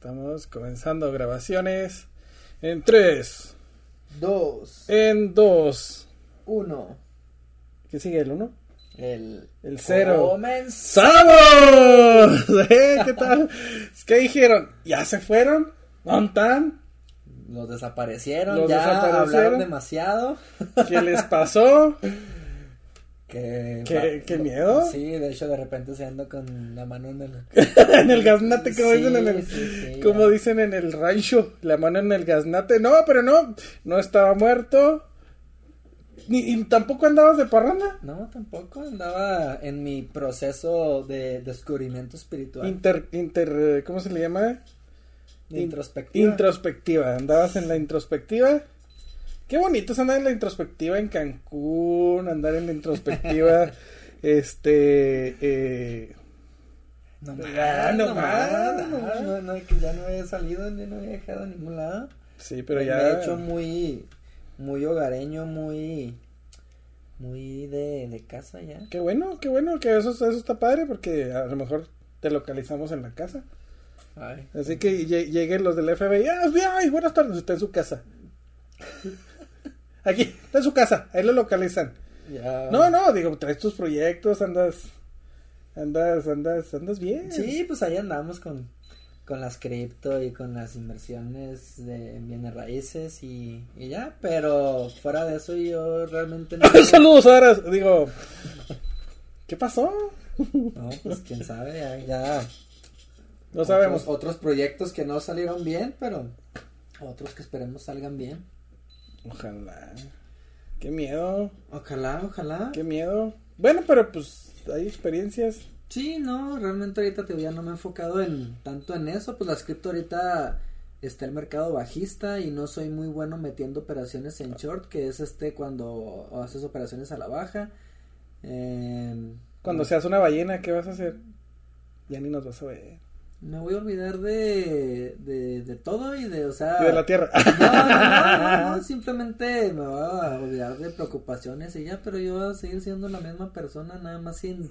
estamos comenzando grabaciones en 3, Dos, en 2. uno, ¿Qué sigue el 1? el, El 0. Comenzamos. ¿Eh? ¿Qué tal? ¿Qué dijeron? ¿Ya se fueron? ¿Montan? Los desaparecieron, Los ya desaparecieron. hablaron demasiado. ¿Qué les pasó? Que, ¿Qué- qué miedo? Sí, de hecho de repente se anda con la mano en el... en el gaznate, como Sí, dicen en el, sí, sí, como dicen en el rancho, la mano en el gaznate. No, pero no, no estaba muerto. Ni, y tampoco andabas de parranda. No, tampoco, andaba en mi proceso de descubrimiento espiritual. Inter, inter, ¿cómo se le llama? introspectiva. Introspectiva, andabas en la introspectiva. Qué bonito es andar en la introspectiva en Cancún, andar en la introspectiva, este, eh, no más, no no no no, que ya no he salido, ya no he viajado a ningún lado. sí, pero Me ya. he hecho muy, muy hogareño, muy, muy de, de casa ya. Qué bueno, qué bueno, que eso, eso está padre porque a lo mejor te localizamos en la casa. Ay. Así que lle- lleguen los del FBI. ¡Ah, FBI! Buenas tardes, está en su casa. Aquí, está en su casa, ahí lo localizan. Ya. No, no, digo, traes tus proyectos, andas, andas, andas, andas bien. Sí, pues ahí andamos con, con las cripto y con las inversiones de en bienes raíces y, y ya, pero fuera de eso yo realmente no. Saludos, Aras. Digo, ¿qué pasó? No, pues quién sabe, ya. ya No sabemos. Otros, otros proyectos que no salieron bien, pero otros que esperemos salgan bien. Ojalá. Qué miedo, Ojalá, ojalá. qué miedo. Bueno, pero pues hay experiencias. Sí, no, realmente ahorita te ya no me he enfocado en tanto en eso, pues las cripto ahorita está el mercado bajista y no soy muy bueno metiendo operaciones en short, que es este cuando haces operaciones a la baja. Eh, Cuando seas una ballena, ¿qué vas a hacer? Ya ni nos vas a ver. Me voy a olvidar de, de, de todo y de, o sea... Y de la tierra. No, no, no, no, simplemente me voy a olvidar de preocupaciones y ya, pero yo voy a seguir siendo la misma persona, nada más sin,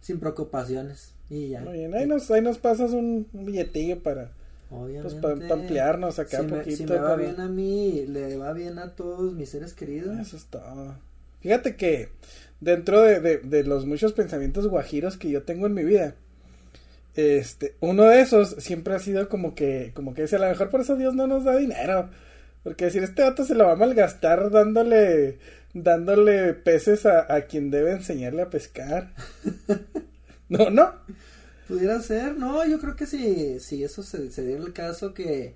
sin preocupaciones y ya. Muy bien, ahí nos, ahí nos pasas un, un billetillo para, pues, para, ampliarnos acá si un me, poquito. si me va para- bien a mí, le va bien a todos mis seres queridos. Eso es todo. Fíjate que dentro de, de, de los muchos pensamientos guajiros que yo tengo en mi vida, este, uno de esos siempre ha sido como que, como que dice, a lo mejor por eso Dios no nos da dinero. Porque decir, este vato se lo va a malgastar dándole, dándole peces a, a quien debe enseñarle a pescar. no, no. Pudiera ser, no, yo creo que si, si eso se, se diera el caso que,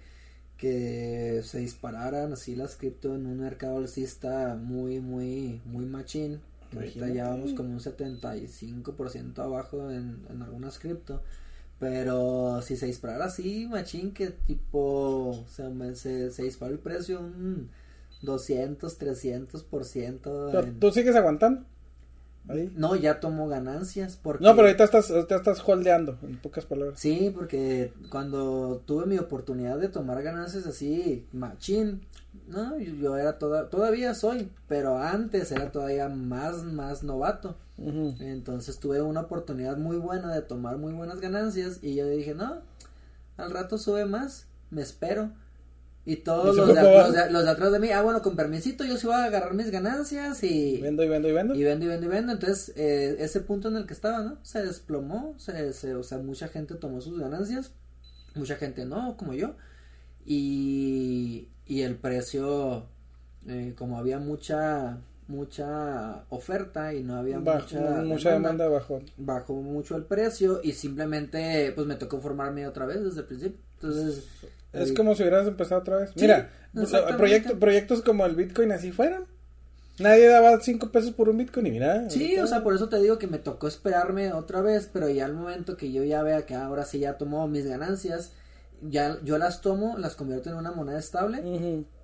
que se dispararan así las cripto en un mercado alcista muy, muy, muy machín. que Ahorita ya vamos como un 75% abajo en, en algunas cripto. Pero si se disparara así, machín, que tipo se, se, se disparó el precio un 200, 300%. Pero en- ¿Tú sigues aguantando? Ahí. No, ya tomó ganancias. Porque... No, pero ahorita estás, ahorita estás holdeando, en pocas palabras. Sí, porque cuando tuve mi oportunidad de tomar ganancias así, machín, no, yo, yo era toda, todavía soy, pero antes era todavía más, más novato. Entonces tuve una oportunidad muy buena de tomar muy buenas ganancias y yo dije, no, al rato sube más, me espero. Y todos de, de, los de atrás de mí, ah, bueno, con permisito, yo sí voy a agarrar mis ganancias y... Vendo y vendo y vendo. Y vendo y vendo y vendo. Entonces, eh, ese punto en el que estaba, ¿no? Se desplomó. Se, se- o sea, mucha gente tomó sus ganancias. Mucha gente no, como yo. Y, y el precio, eh, como había mucha mucha oferta y no había Bajo- mucha, mucha demanda bajo. bajó mucho el precio y simplemente pues me tocó formarme otra vez desde el principio. Entonces, Es como si hubieras empezado otra vez. Sí, Mira, exactamente. proyectos, proyectos como el Bitcoin así fueron. Nadie daba cinco pesos por un Bitcoin y mira. Sí, ahorita- o sea, por eso te digo que me tocó esperarme otra vez, pero ya al momento que yo ya vea que ahora sí ya tomó mis ganancias, ya yo las tomo, las convierto en una moneda estable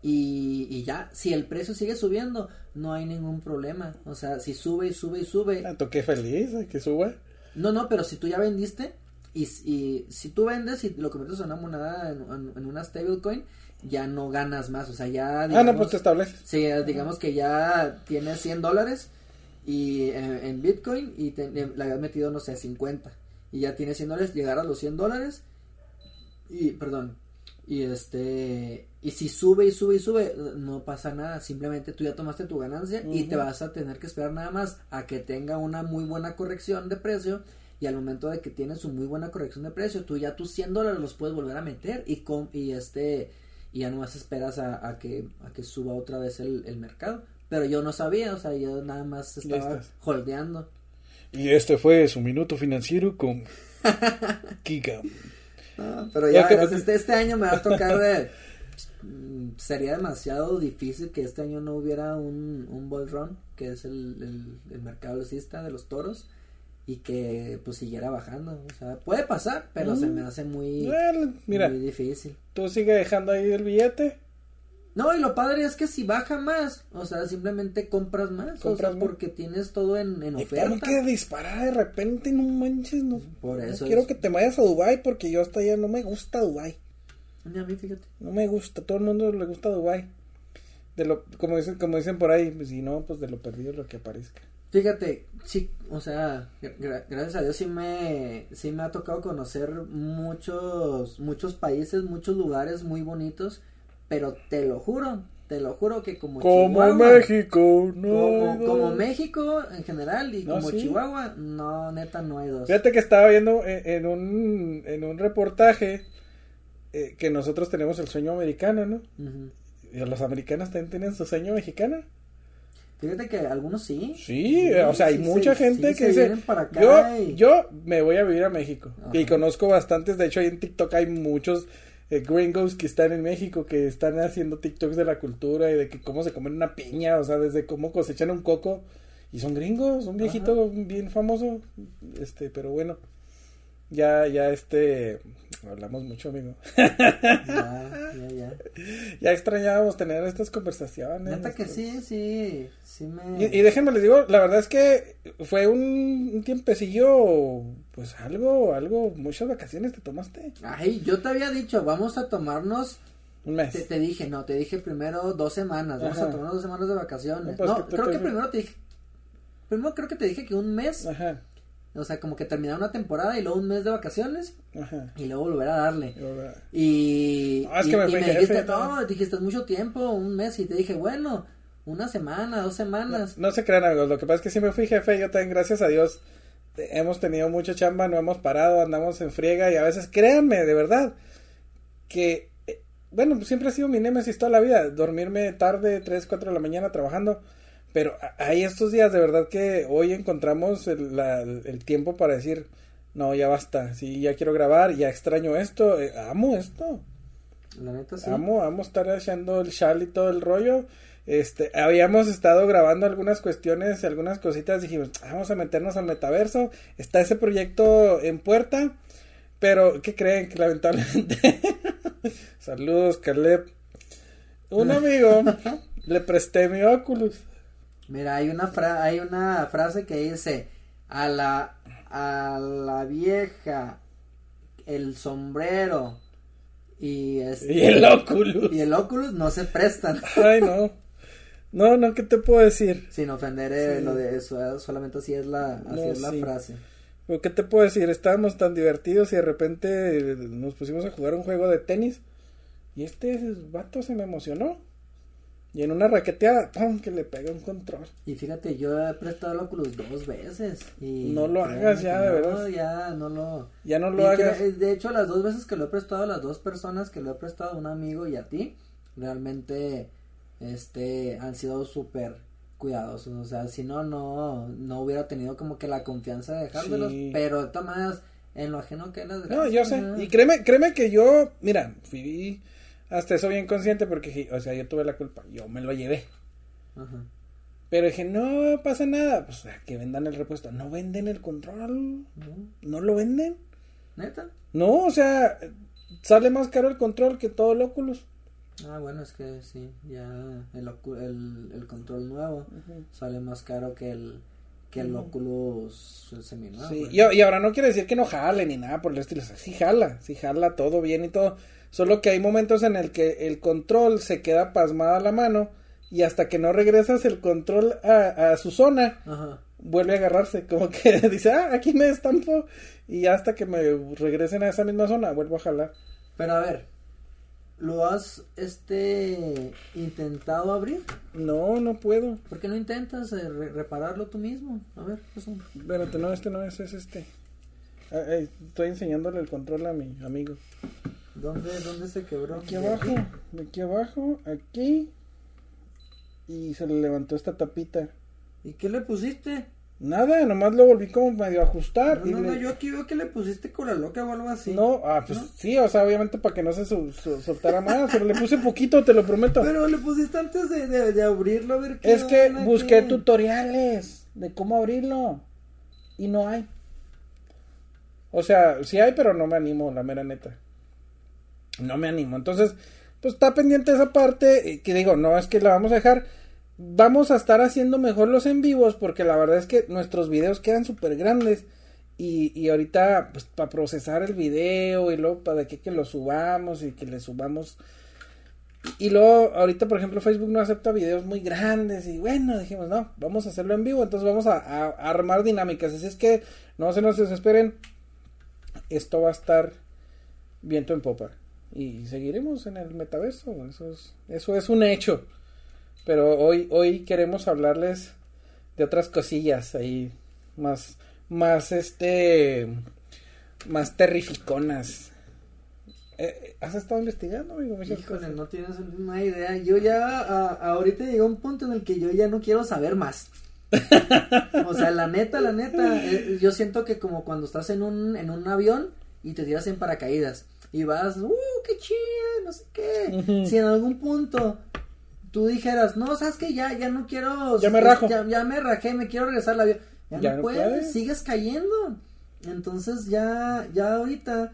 y, y ya, si el precio sigue subiendo, no hay ningún problema. O sea, si sube y sube y sube, Ah, toqué feliz, que suba. no, no, pero si tú ya vendiste y, y si tú vendes y lo conviertes en una moneda, en, en- en una stablecoin, ya no ganas más, o sea, ya... ah, no, digamos- pues te estableces. Sí, digamos que ya tienes 100 dólares y eh, en Bitcoin y te- eh, le habías metido, no sé, 50. Y ya tienes 100 dólares, llegar a los 100 dólares Y, perdón, y este, y si sube y sube y sube, no pasa nada, simplemente tú ya tomaste tu ganancia y te vas a tener que esperar nada más a que tenga una muy buena corrección de precio y al momento de que tienes su muy buena corrección de precio, tú ya tus 100 dólares los puedes volver a meter y con, y este, y ya no más esperas a, que, a que suba otra vez el, el, mercado. Pero yo no sabía, o sea, yo nada más estaba holdeando. Y este fue su minuto financiero con Kika. Pero ya, este, este, año me va a tocar de... Mm, sería demasiado difícil que este año no hubiera un, un bull run, que es el, el, el mercado alcista de los toros y que pues siguiera bajando. O sea, puede pasar, pero se me mm. hace muy, mira, muy difícil. Tú sigue dejando ahí el billete. No, y lo padre es que si baja más, o sea, simplemente compras más, o sea, porque tienes todo en, en oferta. Y que disparar de repente, no manches, no. Por eso. quiero que te vayas a Dubai porque yo hasta allá no me gusta Dubai. Ni a mí, fíjate. No me gusta, todo el mundo le gusta Dubai. De lo, como dicen, como dicen por ahí, pues, si no, pues de lo perdido lo que aparezca. Fíjate, sí, o sea, gracias a Dios sí me, sí me ha tocado conocer muchos, muchos países, muchos lugares muy bonitos, pero te lo juro, te lo juro que como, como México, no como, México en general y como Chihuahua, no, neta no hay dos. Fíjate que estaba viendo en, un, en un reportaje eh, que nosotros tenemos el sueño americano, ¿no? Y los americanos también tienen su sueño mexicano. Fíjate que algunos sí. Sí, o sea, hay mucha gente que dice, yo, yo me voy a vivir a México. Y conozco bastantes, de hecho ahí en TikTok hay muchos eh, gringos que están en México, que están haciendo TikToks de la cultura y de que cómo se comen una piña, o sea, desde cómo cosechan un coco. Y son gringos, un viejito bien famoso, este, pero bueno ya, ya este, hablamos mucho, amigo. Ya, ya, ya. Ya extrañábamos tener estas conversaciones. Neta que sí, sí, sí me... Y, déjenme les digo, la verdad es que fue un, un, tiempecillo, pues algo, algo, muchas vacaciones te tomaste. Ay, yo te había dicho, vamos a tomarnos... Un mes. Te, dije, no, te dije primero dos semanas, vamos a tomarnos dos semanas de vacaciones. No, pues, creo que primero te dije, primero creo que te dije que un mes... Ajá o sea, como que terminar una temporada y luego un mes de vacaciones. Ajá. Y luego volver a darle. Y, ah, es que me, dijiste, no, dijiste mucho tiempo, un mes. Y te dije, bueno, una semana, dos semanas. No, se crean, algo Lo que pasa es que me fui jefe. Yo también, gracias a Dios, hemos tenido mucha chamba, no hemos parado, andamos en friega. Y a veces, créanme, de verdad, que, eh, bueno, siempre ha sido mi némesis toda la vida. Dormirme tarde, 3, 4 de la mañana trabajando pero hay estos días de verdad que hoy encontramos el, el tiempo para decir, no, ya basta, sí, ya quiero grabar, ya extraño esto, eh, amo esto. La neta sí. Amo, amo estar haciendo el shal y todo el rollo. Este, habíamos estado grabando algunas cuestiones, algunas cositas, dijimos, vamos a meternos al metaverso, está ese proyecto en puerta, pero ¿qué creen? Que lamentablemente, saludos Caleb, un amigo le presté mi Oculus Mira, hay una, fra hay una frase que dice, a la, a la vieja, el sombrero y, este, y el Oculus. Y el Oculus no se prestan. Ay, no. No, no, ¿qué te puedo decir? Sin ofender eh, lo de eso, solamente así es la, así es la frase. ¿Qué te puedo decir? Estábamos tan divertidos y de repente nos pusimos a jugar un juego de tenis y este vato se me emocionó. Y en una raqueteada, ¡pum! que le pega un control. Y fíjate, yo he prestado el Oculus dos veces. Y no lo hagas ya, de verdad. Ya, no lo. Ya no lo hagas. De hecho, las dos veces que lo he prestado a las dos personas que lo he prestado a un amigo y a ti, realmente este han sido súper cuidadosos. O sea, si no, no, no hubiera tenido como que la confianza de dejármelos. Pero de todas maneras, en lo ajeno que las No, yo sé. Y créeme, créeme que yo, mira, fui hasta eso bien consciente porque, o sea, yo tuve la culpa, yo me lo llevé. Ajá. Pero dije, no pasa nada, pues que vendan el repuesto. No venden el control, no, lo venden. ¿Neta? No, o sea, sale más caro el control que todo el Oculus. Ah, bueno, es que sí, ya el, el, el control nuevo sale más caro que el que el Oculus seminuevo. Sí, y, y, ahora no quiere decir que no jale ni nada por el estilo, sí jala, sí jala todo bien y todo. Solo que hay momentos en el que el control se queda pasmada a la mano y hasta que no regresas el control a, a su zona, vuelve a agarrarse. Como que dice, ah, aquí me estampo y hasta que me regresen a esa misma zona, vuelvo a jalar. Pero a ver, ¿lo has este intentado abrir? No, no puedo. ¿Por qué no intentas eh, re- repararlo tú mismo? A ver, pues un- Espérate, no, este no es, es este. Ah, eh, estoy enseñándole el control a mi amigo. ¿Dónde, ¿dónde se quebró? Aquí abajo, de aquí abajo, aquí. Y se le levantó esta tapita. ¿Y qué le pusiste? Nada, nomás lo volví como medio a ajustar. No, y no, yo aquí veo que le pusiste cola loca o algo así. No, ah, pues ¿No? sí, o sea, obviamente para que no se su- su- soltara más, pero le puse poquito, te lo prometo. Pero le pusiste antes de, de, de abrirlo a ver qué es que busqué qué- tutoriales de cómo abrirlo y no hay. O sea, sí hay, pero no me animo, la mera neta. No me animo. Entonces, pues está pendiente esa parte. eh, Que digo, no es que la vamos a dejar. Vamos a estar haciendo mejor los en vivos. Porque la verdad es que nuestros videos quedan súper grandes. Y, y ahorita, pues para procesar el video y luego para que, que lo subamos y que le subamos. Y, luego, ahorita, por ejemplo, Facebook no acepta videos muy grandes. Y bueno, dijimos, no, vamos a hacerlo en vivo. Entonces vamos a, a- a armar dinámicas. Así es que no se nos desesperen. Esto va a estar viento en popa. Y seguiremos en el metaverso. Eso es, eso es un hecho. Pero hoy, hoy queremos hablarles de otras cosillas ahí. Más, más este. Más terrificonas. Eh, ¿Has estado investigando, amigo? Híjole, no tienes una idea. Yo ya, a- ahorita llegó un punto en el que yo ya no quiero saber más. o sea, la neta, la neta, eh, yo siento que como cuando estás en un, en un avión y te tiras en paracaídas y vas, uh, qué chido, no sé qué. Si en algún punto tú dijeras, no, sabes que ya, ya no quiero. Ya me rajo. Ya, ya me rajé, me quiero regresar al avión. Ya, Ya no, no puedes, puedes. sigues cayendo. Entonces ya, ya ahorita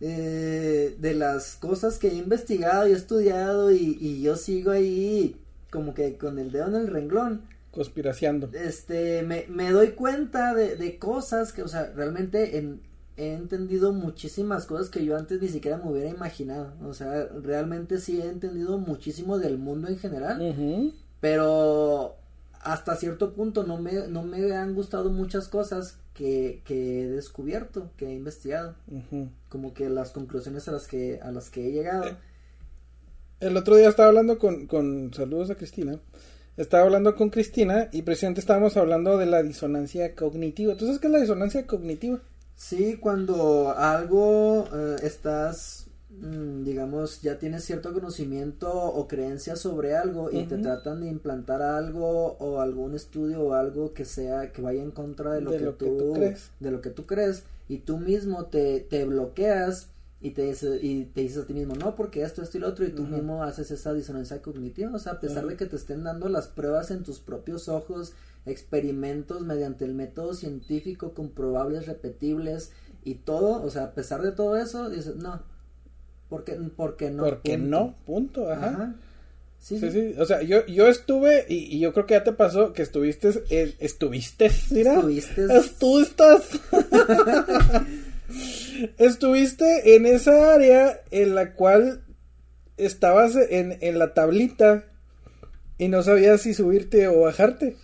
eh, de las cosas que he investigado y he estudiado y, y yo sigo ahí como que con el dedo en el renglón, Conspiraciando. este, me, me doy cuenta de, de cosas que, o sea, realmente en- he entendido muchísimas cosas que yo antes ni siquiera me hubiera imaginado, o sea, realmente sí he entendido muchísimo del mundo en general, pero hasta cierto punto no me, no me han gustado muchas cosas que, que he descubierto, que he investigado como que las conclusiones a las que a las que he llegado Eh, El otro día estaba hablando con, con saludos a Cristina. Estaba hablando con Cristina y precisamente estábamos hablando de la disonancia cognitiva. Entonces, ¿qué es la disonancia cognitiva? Sí cuando algo eh, estás mm, digamos ya tienes cierto conocimiento o creencia sobre algo y te tratan de implantar algo o algún estudio o algo que sea que vaya en contra de lo, De que, lo que tú, crees. de lo que tú crees y tú mismo te, te bloqueas y te, dice- y te dices a ti mismo, no, porque esto, esto y lo otro, y tú mismo haces esa disonancia cognitiva, o sea, a pesar de que te estén dando las pruebas en tus propios ojos, experimentos mediante el método científico, comprobables, repetibles y todo, o sea, a pesar de todo eso, dices, no, porque, porque no. Porque punto. no, punto. Ajá. Ajá. Sí, Sí, sí. sí. O sea, yo, yo estuve y, y yo creo que ya te pasó que estuviste, eh, estuviste, mira. Estuviste- estás. estuviste en esa área en la cual estabas en, en la tablita y no sabías si subirte o bajarte.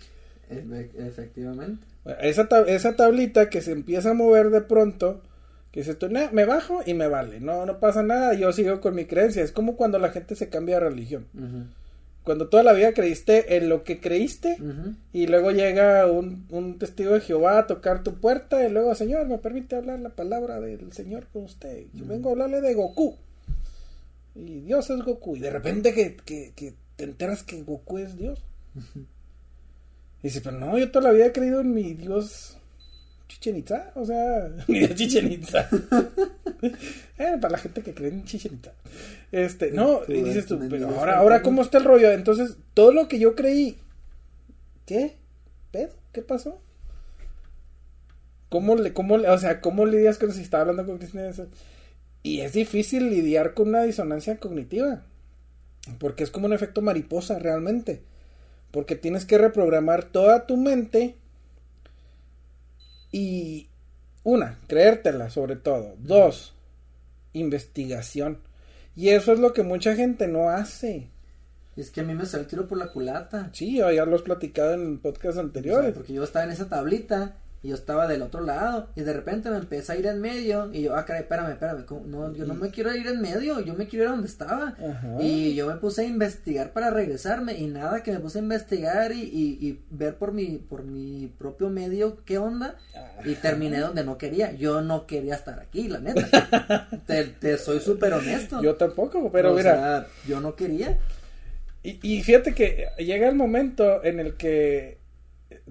Efe- efectivamente. Esa, tab- esa tablita que se empieza a mover de pronto, que tú, "Nah, me bajo y me vale, no, no pasa nada, yo sigo con mi creencia. Es como cuando la gente se cambia de religión. Cuando toda la vida creíste en lo que creíste y luego llega un, un testigo de Jehová a tocar tu puerta y luego, Señor, me permite hablar la palabra del Señor con usted. Yo vengo a hablarle de Goku. Y Dios es Goku. Y de repente que, que, que te enteras que Goku es Dios. Y dice, pero no, yo toda la vida he creído en mi Dios Chichen Itza. O sea, mi Dios Chichen Itza. Eh, para la gente que cree en Chichen Itza. Este, no, y dices tú, pero ahora, ahora. ¿cómo está el rollo? Entonces, todo lo que yo creí, ¿qué? ¿Pedo? ¿Qué pasó? ¿Cómo le, cómo le, o sea, cómo lidias con si estaba hablando con Cristina? Y es difícil lidiar con una disonancia cognitiva. Porque es como un efecto mariposa realmente. Porque tienes que reprogramar toda tu mente. Y una, creértela sobre todo. Dos, investigación. Y eso es lo que mucha gente no hace. Es que a mí me salió el tiro por la culata. Sí, ya lo has platicado en podcast O sea, anteriores. porque yo estaba en esa tablita y yo estaba del otro lado y de repente me empecé a ir en medio y yo, ah, caray, espérame, espérame, ¿cómo? no, yo no me quiero ir en medio, yo me quiero ir a donde estaba Ajá. y yo me puse a investigar para regresarme y nada que me puse a investigar y, y, y ver por mi, por mi propio medio qué onda y terminé donde no quería, yo no quería estar aquí, la neta, te, te soy súper honesto. Yo tampoco, pero O mira, sea, yo no quería. y, y fíjate que llega el momento en el que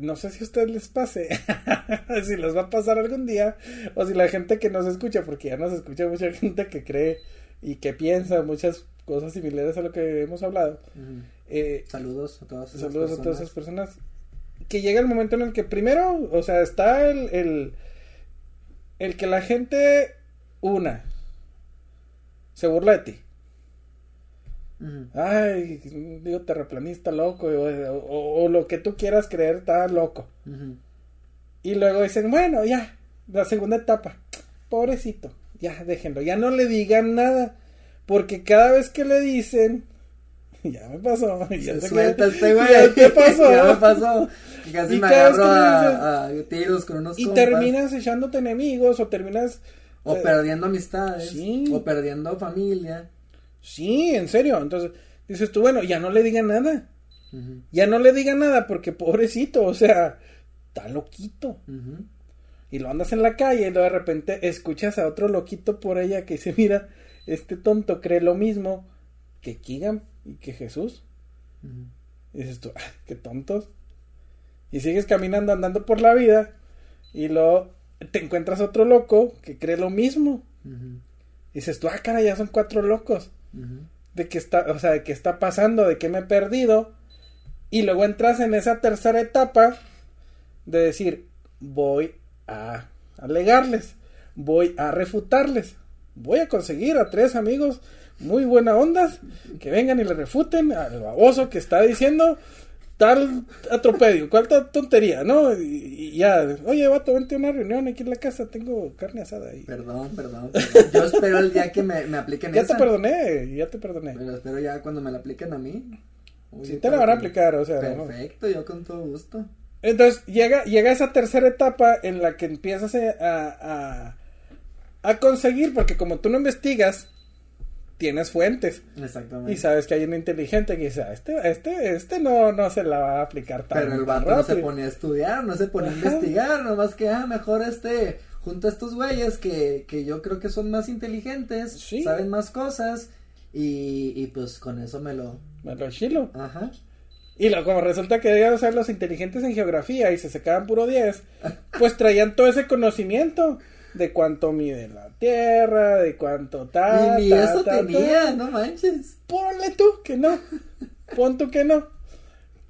no sé si a ustedes les pase, si les va a pasar algún día, o si la gente que nos escucha, porque ya nos escucha mucha gente que cree y que piensa muchas cosas similares a lo que hemos hablado. Eh, Saludos a todas esas saludos a todas personas. esas personas. Que llega el momento en el que primero, o sea, está el, el, el que la gente, una, se burla de ti. Ay, digo, terraplanista loco, o, o- o lo que tú quieras creer está loco. Y luego dicen, bueno, ya, la segunda etapa, pobrecito, ya, déjenlo, ya no le digan nada, porque cada vez que le dicen, ya me pasó, ya Se sé suelta que- este güey. ya te pasó, ya me pasó. Casi Y me cada vez agarro que a, a tiros con unos y compas. terminas echándote enemigos, o terminas, O eh, perdiendo amistades. sí. O perdiendo familia. Sí, en serio, entonces, dices tú, bueno, ya no le digan nada, ya no le digan nada, porque pobrecito, o sea, está loquito. Y lo andas en la calle y luego de repente escuchas a otro loquito por allá que dice, mira, este tonto cree lo mismo que Keegan y que Jesús. Y dices tú, ah, qué tontos. Y sigues caminando, andando por la vida y luego te encuentras otro loco que cree lo mismo. Y dices tú, ah, cara, ya son cuatro locos. De qué está, o sea, de qué está pasando, de qué me he perdido. Y luego entras en esa tercera etapa de decir, voy a alegarles, voy a refutarles, voy a conseguir a tres amigos muy buena ondas que vengan y le refuten al baboso que está diciendo tal atropello, cuál ta- tontería, ¿no? Y, y ya, oye, vato, vente a una reunión aquí en la casa, tengo carne asada ahí. Perdón, perdón, perdón. Yo espero el día que me, me apliquen Ya esa. te perdoné, ya te perdoné. Pero espero ya cuando me la apliquen a mí. Uy, Sí te la van a aplicar, o sea, ¿no? Perfecto, yo con todo gusto. Entonces llega, llega esa tercera etapa en la que empiezas a, a, a conseguir, porque como tú no investigas, tienes fuentes Exactamente. y sabes que hay un inteligente que dice, "Ah, este, este, este no, no se la va a aplicar tan Pero el vato no se rápido". ponía a estudiar, no se ponía a investigar, nomás que, ah, mejor este, junto a estos güeyes que, que yo creo que son más inteligentes, Sí. saben más cosas, y, y pues con eso me lo, Me lo chilo. ajá, Y luego como resulta que debían ser los inteligentes en geografía y se sacaban puro 10, pues traían todo ese conocimiento de cuánto mide la Tierra, de cuánto tal. y ni ta, eso ta, ta. tenía, no manches. Ponle tú que no. Pon tú que no.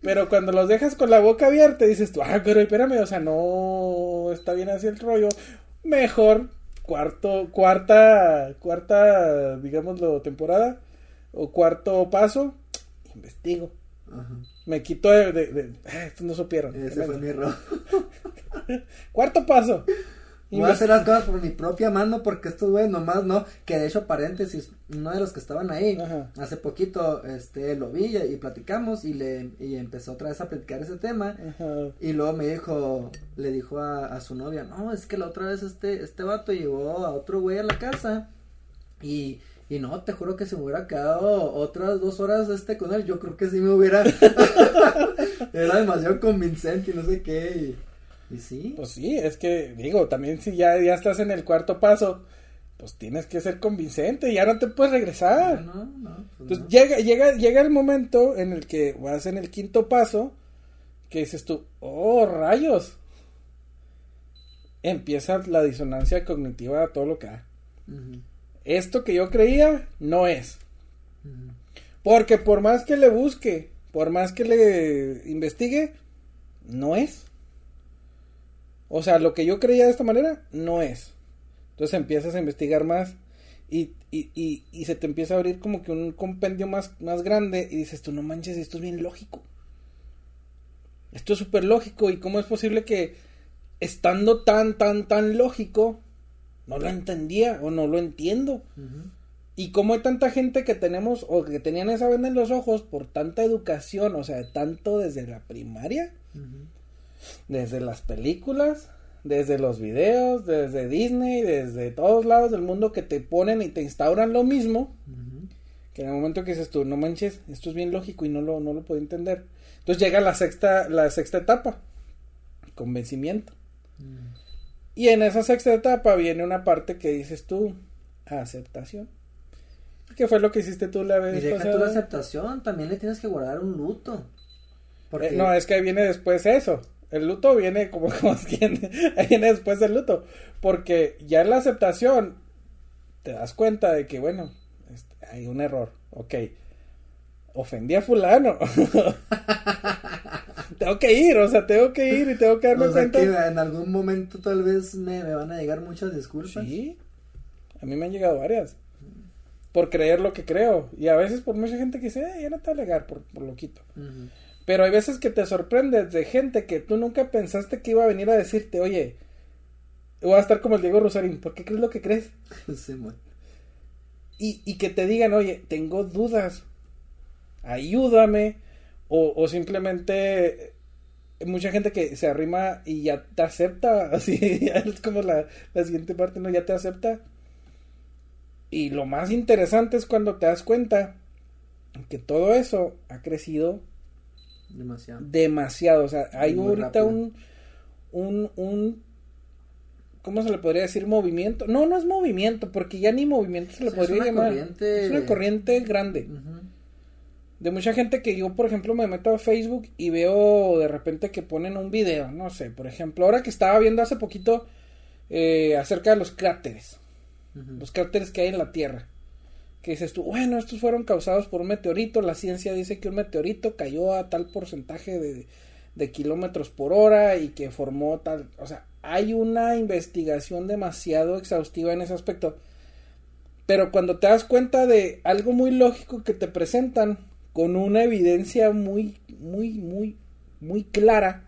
Pero cuando los dejas con la boca abierta dices tú, ah, pero espérame, o sea, no está bien así el rollo. Mejor cuarto, cuarta, cuarta, digámoslo, temporada o cuarto paso, investigo. Ajá. Me quito de, de, de- estos no supieron. Ese fue mi error. Cuarto paso. Voy a hacer las cosas por mi propia mano porque estos güeyes nomás no, que de hecho paréntesis, uno de los que estaban ahí, Ajá. hace poquito, este, lo vi y, platicamos y le, y empezó otra vez a platicar ese tema Ajá. y luego me dijo, le dijo a, a su novia, no, es que la otra vez este, este vato llevó a otro güey a la casa y, y no, te juro que si me hubiera quedado otras dos horas este con él, yo creo que sí me hubiera, era demasiado convincente y no sé qué, y, y sí, Pues sí, es que digo, también si ya, ya estás en el cuarto paso, pues tienes que ser convincente, ya no te puedes regresar. no, no, pues Entonces llega, llega, llega el momento en el que vas en el quinto paso, que dices tú, oh rayos. Empieza la disonancia cognitiva a todo lo que da. Esto que yo creía no es. Porque por más que le busque, por más que le investigue, no es. O sea, lo que yo creía de esta manera, no es. Entonces empiezas a investigar más y, y, y, y se te empieza a abrir como que un compendio más, más grande y dices tú, no manches, esto es bien lógico. Esto es súper lógico y cómo es posible que estando tan, tan, tan lógico, no lo entendía o no lo entiendo. Y como hay tanta gente que tenemos o que tenían esa venda en los ojos por tanta educación, o sea, tanto desde la primaria. Desde las películas, desde los videos, desde Disney, desde todos lados del mundo que te ponen y te instauran lo mismo, que en el momento que dices tú, no manches, esto es bien lógico y no lo, no lo puedo entender. Entonces llega la sexta, la sexta etapa, convencimiento. Mm. Y en esa sexta etapa viene una parte que dices tú, aceptación. ¿Qué fue lo que hiciste tú la vez Y deja tú la aceptación, también le tienes que guardar un luto. Porque Eh, no, es que ahí viene después eso. El luto viene como, como quien- viene después del luto. Porque ya en la aceptación te das cuenta de que, bueno, este, hay un error. Ok. Ofendí a fulano. tengo que ir, o sea, tengo que ir y tengo que darme o sea, cuenta. que en algún momento tal vez me, me van a llegar muchas disculpas. Sí. A mí me han llegado varias. Por creer lo que creo. Y a veces por mucha gente que dice, "Eh, ya no te alegar por, por loquito. Ujú. Pero hay veces que te sorprendes de gente que tú nunca pensaste que iba a venir a decirte, oye, voy a estar como el Diego Rosarín, ¿por qué crees lo que crees? Sí. Y, y que te digan, oye, tengo dudas, ayúdame, o, o simplemente eh, mucha gente que se arrima y ya te acepta, así, ya es como la, la siguiente parte, ¿no? Ya te acepta. Y lo más interesante es cuando te das cuenta que todo eso ha crecido Demasiado. demasiado. O sea, hay Muy ahorita un, un, un, ¿cómo se le podría decir? Movimiento. No, no es movimiento, porque ya ni movimiento se le Sí, es podría una llamar. corriente- Es una corriente grande. De mucha gente que yo, por ejemplo, me meto a Facebook y veo de repente que ponen un video, no sé, por ejemplo, ahora que estaba viendo hace poquito eh, acerca de los cráteres, los cráteres que hay en la Tierra. Que dices tú, bueno, estos fueron causados por un meteorito. La ciencia dice que un meteorito cayó a tal porcentaje de, de kilómetros por hora y que formó tal. O sea, hay una investigación demasiado exhaustiva en ese aspecto. Pero cuando te das cuenta de algo muy lógico que te presentan con una evidencia muy, muy, muy, muy clara,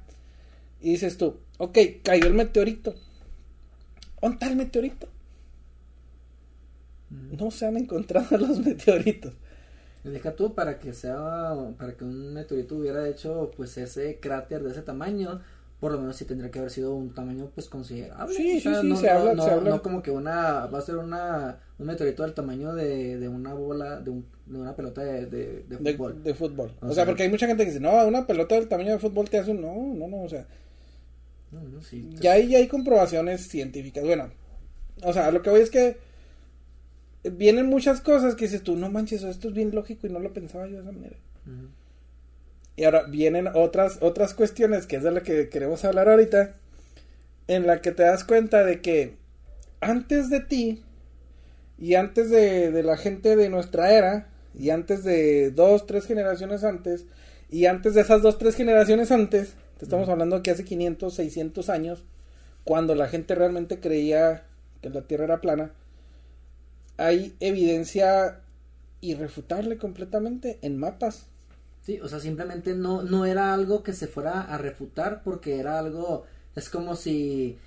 y dices tú, ok, cayó el meteorito. ¿Dónde está el meteorito? No se han encontrado los meteoritos. Deja tú para que sea, para que un meteorito hubiera hecho pues ese cráter de ese tamaño, por lo menos sí tendría que haber sido un tamaño pues considerable. Sí, O sea, sí, sí, no, se no- habla- no- se habla. no como que una, va a ser una, un meteorito del tamaño de, de una bola, de, un, de una pelota de, de, de fútbol. de fútbol. O O, sea, sea- porque hay mucha gente que dice, no, una pelota del tamaño de fútbol te hace un... No, no, no, o sea, No, no, sí, ya hay, ya hay comprobaciones científicas. Bueno, o sea, lo que voy es que vienen muchas cosas que dices tú, no manches, esto es bien lógico y no lo pensaba yo de esa manera. Y ahora vienen otras, otras cuestiones, que es de la que queremos hablar ahorita, en la que te das cuenta de que antes de ti y antes de, de la gente de nuestra era, y antes de dos, tres generaciones antes, y antes de esas dos, tres generaciones antes, te estamos hablando que hace 500, 600 años, cuando la gente realmente creía que la Tierra era plana, hay evidencia irrefutable completamente en mapas. Sí, o sea, simplemente no, no era algo que se fuera a refutar porque era algo, es como si,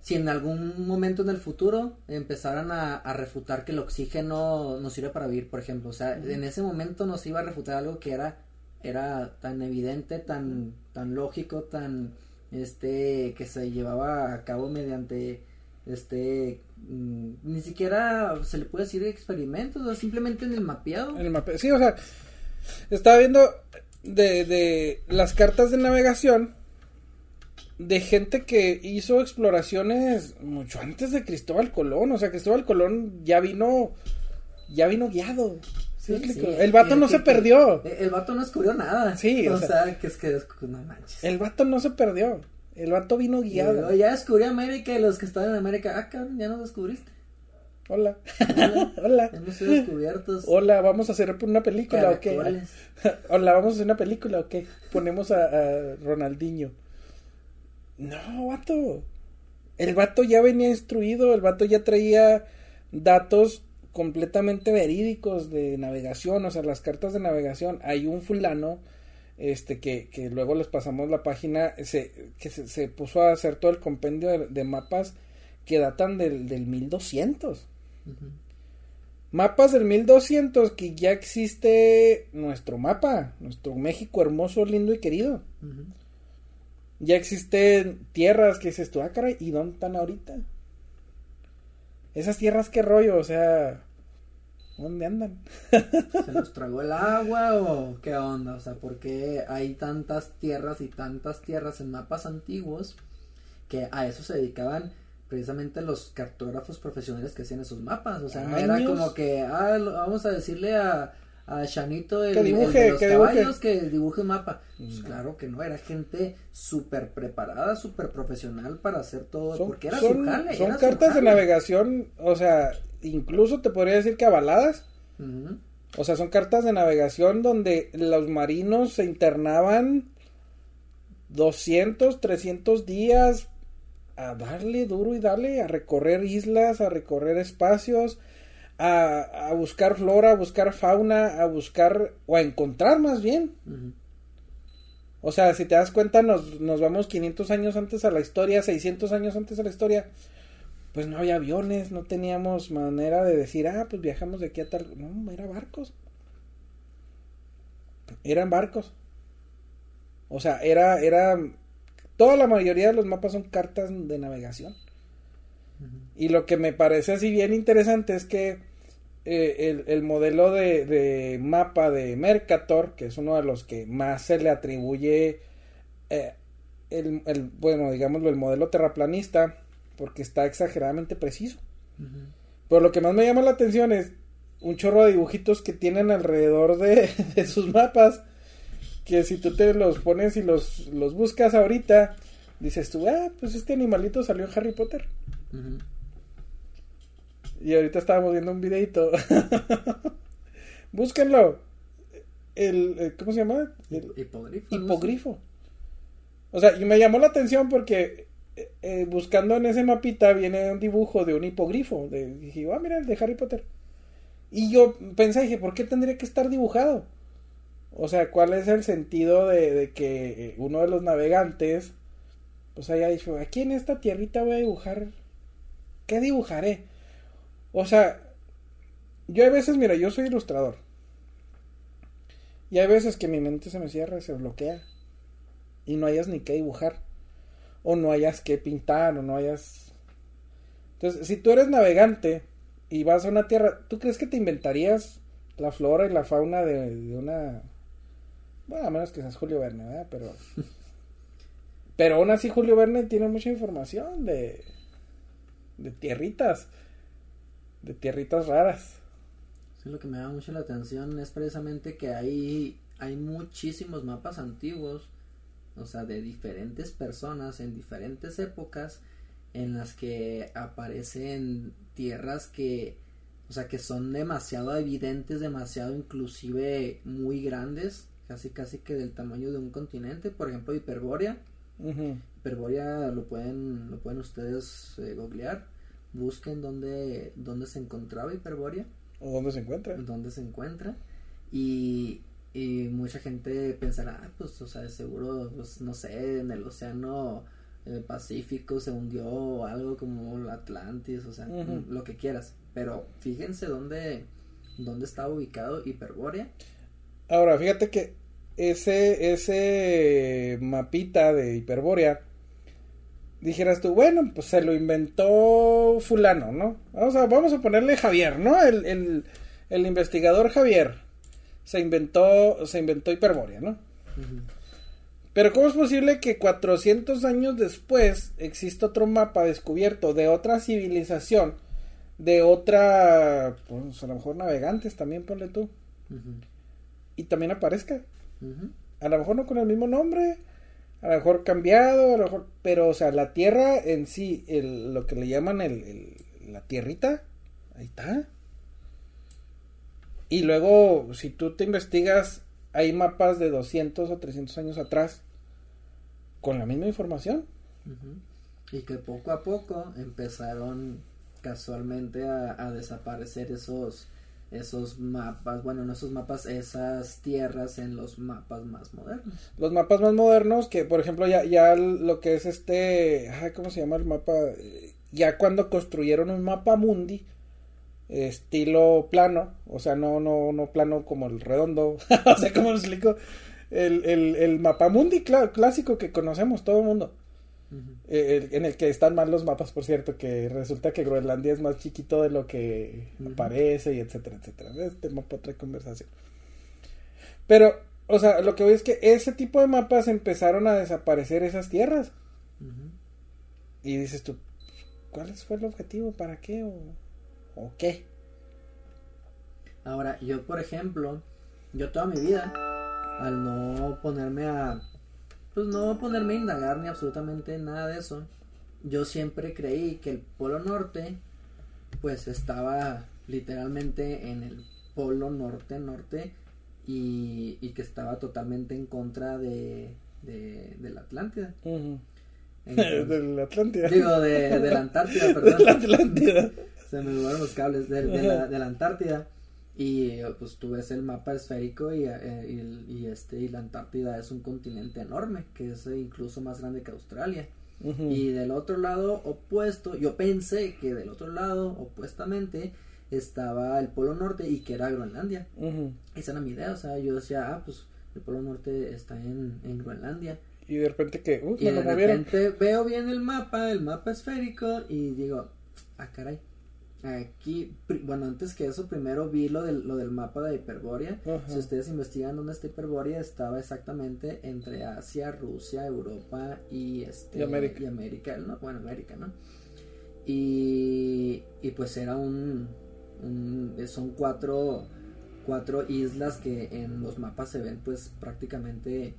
si en algún momento en el futuro empezaran a, a refutar que el oxígeno nos sirve para vivir, por ejemplo. O sea, en ese momento nos iba a refutar algo que era, era tan evidente, tan, tan lógico, tan, este, que se llevaba a cabo mediante, este, ni siquiera se le puede decir experimentos, o sea, simplemente en el mapeado. En el mapa. Sí, o sea, estaba viendo de, de las cartas de navegación de gente que hizo exploraciones mucho antes de Cristóbal Colón. O sea, Cristóbal Colón ya vino, ya vino guiado. El vato que- no que- se que- perdió. El, el vato no descubrió nada. Sí, o, o sea, sea- que es que no manches. El vato no se perdió. El vato vino guiado. ya descubrí América y los que estaban en América, ah, cabrón, ya nos descubriste. Hola. Hola, Hola. Hemos sido descubiertos. Hola, vamos a hacer una película o qué? Caracoles. Hola, vamos a hacer una película o qué? Ponemos a, a Ronaldinho. No, vato. El vato ya venía instruido, el vato ya traía datos completamente verídicos de navegación, o sea, las cartas de navegación. Hay un fulano, este, que, que luego les pasamos la página, se, que se, se puso a hacer todo el compendio de, de mapas que datan del, del 1200. Ujú. Mapas del 1200 que ya existe nuestro mapa, nuestro México hermoso, lindo y querido. Ya existen tierras que dices tú, ah, caray, ¿y dónde están ahorita? Esas tierras, qué rollo, o sea, ¿dónde andan? ¿Se los tragó el agua o qué onda? O sea, ¿por qué hay tantas tierras y tantas tierras en mapas antiguos que a eso se dedicaban precisamente los cartógrafos profesionales que hacían esos mapas? O sea, no era como que, ah, lo- vamos a decirle a, a Chanito el, Que dibuje, el los que dibuje. caballos que dibuje un mapa. Pues No. claro que no, era gente súper preparada, súper profesional para hacer todo, Son, porque era son- su jale. son su cartas de navegación, o sea, incluso te podría decir que avaladas. O sea, son cartas de navegación donde los marinos se internaban 200, 300 días a darle duro y darle, a recorrer islas, a recorrer espacios, a, a buscar flora, a buscar fauna, a buscar o a encontrar más bien. O sea, si te das cuenta, nos, nos vamos 500 años antes a la historia, 600 años antes a la historia. Pues no había aviones, no teníamos manera de decir, ah, pues viajamos de aquí a tal. No, era barcos. Eran barcos. O sea, era, era. Toda la mayoría de los mapas son cartas de navegación. Y lo que me parece así bien interesante es que eh, el, el modelo de, de mapa de Mercator, que es uno de los que más se le atribuye eh, el, el, bueno, digámoslo, el modelo terraplanista, porque está exageradamente preciso. Pero lo que más me llama la atención es un chorro de dibujitos que tienen alrededor de, de sus mapas, que si tú te los pones y los, los buscas ahorita, dices tú, ah, pues este animalito salió en Harry Potter. Y ahorita estábamos viendo un videito. Búsquenlo. El, el- ¿cómo se llama? El hipogrifo. O sea, y me llamó la atención porque eh, eh, buscando en ese mapita viene un dibujo de un hipogrifo. De, dije, ah, mira, el de Harry Potter. Y yo pensé, dije, ¿por qué tendría que estar dibujado? O sea, ¿cuál es el sentido de, que eh, uno de los navegantes, pues haya dicho, aquí en esta tierrita voy a dibujar, ¿qué dibujaré? O sea, yo a veces, mira, yo soy ilustrador. Y hay veces que mi mente se me cierra, se bloquea. Y no hayas ni qué dibujar. O no hayas que pintar, o no hayas... Entonces, si tú eres navegante y vas a una tierra, ¿tú crees que te inventarías la flora y la fauna de, de una... Bueno, a menos que seas Julio Verne, ¿verdad? Pero... Pero aún así Julio Verne tiene mucha información de... De tierritas. De tierritas raras. Sí, lo que me llama mucho la atención es precisamente que hay, hay muchísimos mapas antiguos, o sea, de diferentes personas en diferentes épocas, en las que aparecen tierras que, o sea, que son demasiado evidentes, demasiado inclusive muy grandes, casi casi que del tamaño de un continente, por ejemplo, Hiperbórea. Hiperbórea lo pueden, lo pueden ustedes eh, googlear, busquen dónde, dónde se encontraba Hiperbórea ¿O dónde se encuentra? dónde se encuentra. Y, y mucha gente pensará, "Ah, pues, o sea, seguro, pues, no sé, en el océano eh, Pacífico se hundió o algo como el Atlantis, o sea, lo que quieras, pero fíjense dónde, dónde está ubicado Hiperbórea, Ahora, fíjate que ese, ese mapita de Hiperbórea, dijeras tú, bueno, pues se lo inventó fulano, ¿no? Vamos a, vamos a ponerle Javier, ¿no? El, el, el investigador Javier se inventó, se inventó Hiperbórea, ¿no? Pero ¿cómo es posible que 400 años después exista otro mapa descubierto de otra civilización, de otra, pues a lo mejor navegantes también, ponle tú, y también aparezca? A lo mejor no con el mismo nombre, a lo mejor cambiado, a lo mejor, pero o sea, la tierra en sí, el, lo que le llaman el, el- la tierrita, ahí está. Y luego, si tú te investigas, hay mapas de 200 o 300 años atrás con la misma información. Y que poco a poco empezaron casualmente a, a desaparecer esos esos mapas, bueno, no esos mapas, esas tierras en los mapas más modernos. Los mapas más modernos, que por ejemplo ya, ya lo que es este, ay, ¿cómo se llama el mapa? Ya cuando construyeron un mapa mundi, estilo plano, o sea, no, no, no plano como el redondo, o sea, ¿cómo lo explico? el, el, el mapamundi cla- clásico que conocemos todo el mundo. Eh, el- en el que están mal los mapas, por cierto, que resulta que Groenlandia es más chiquito de lo que Ujú. parece y etcétera, etcétera. Este mapa otra conversación. Pero, o sea, lo que voy es que ese tipo de mapas empezaron a desaparecer esas tierras. Y dices tú, ¿cuál fue el objetivo? ¿Para qué? ¿O, o qué? Ahora, yo por ejemplo, yo toda mi vida, al no ponerme a, pues no ponerme a indagar ni absolutamente nada de eso, yo siempre creí que el Polo Norte, pues estaba literalmente en el Polo Norte Norte y, y que estaba totalmente en contra de, de, de la Atlántida. Entonces- de la Atlántida. digo, de, de la Antártida, de perdón. la Atlántida. Se me mueven los cables de, de la, de la Antártida. Y pues tú ves el mapa esférico y, eh, y, y este y la Antártida es un continente enorme, que es eh, incluso más grande que Australia. Ujú. Y del otro lado opuesto, yo pensé que del otro lado opuestamente estaba el Polo Norte y que era Groenlandia. Ujú. Esa era mi idea, o sea, yo decía, ah, pues el Polo Norte está en, en Groenlandia. Y de repente que, uh, Y de repente veo bien el mapa, el mapa esférico, y digo, ah, caray. Aquí, bueno, antes que eso, primero vi lo del, lo del mapa de Hiperbórea. Ajá. Si ustedes investigan dónde está Hiperbórea, estaba exactamente entre Asia, Rusia, Europa y este Y América. y América, ¿no? Bueno, América, ¿no? Y, y pues era un, un- son cuatro cuatro islas que en los mapas se ven pues prácticamente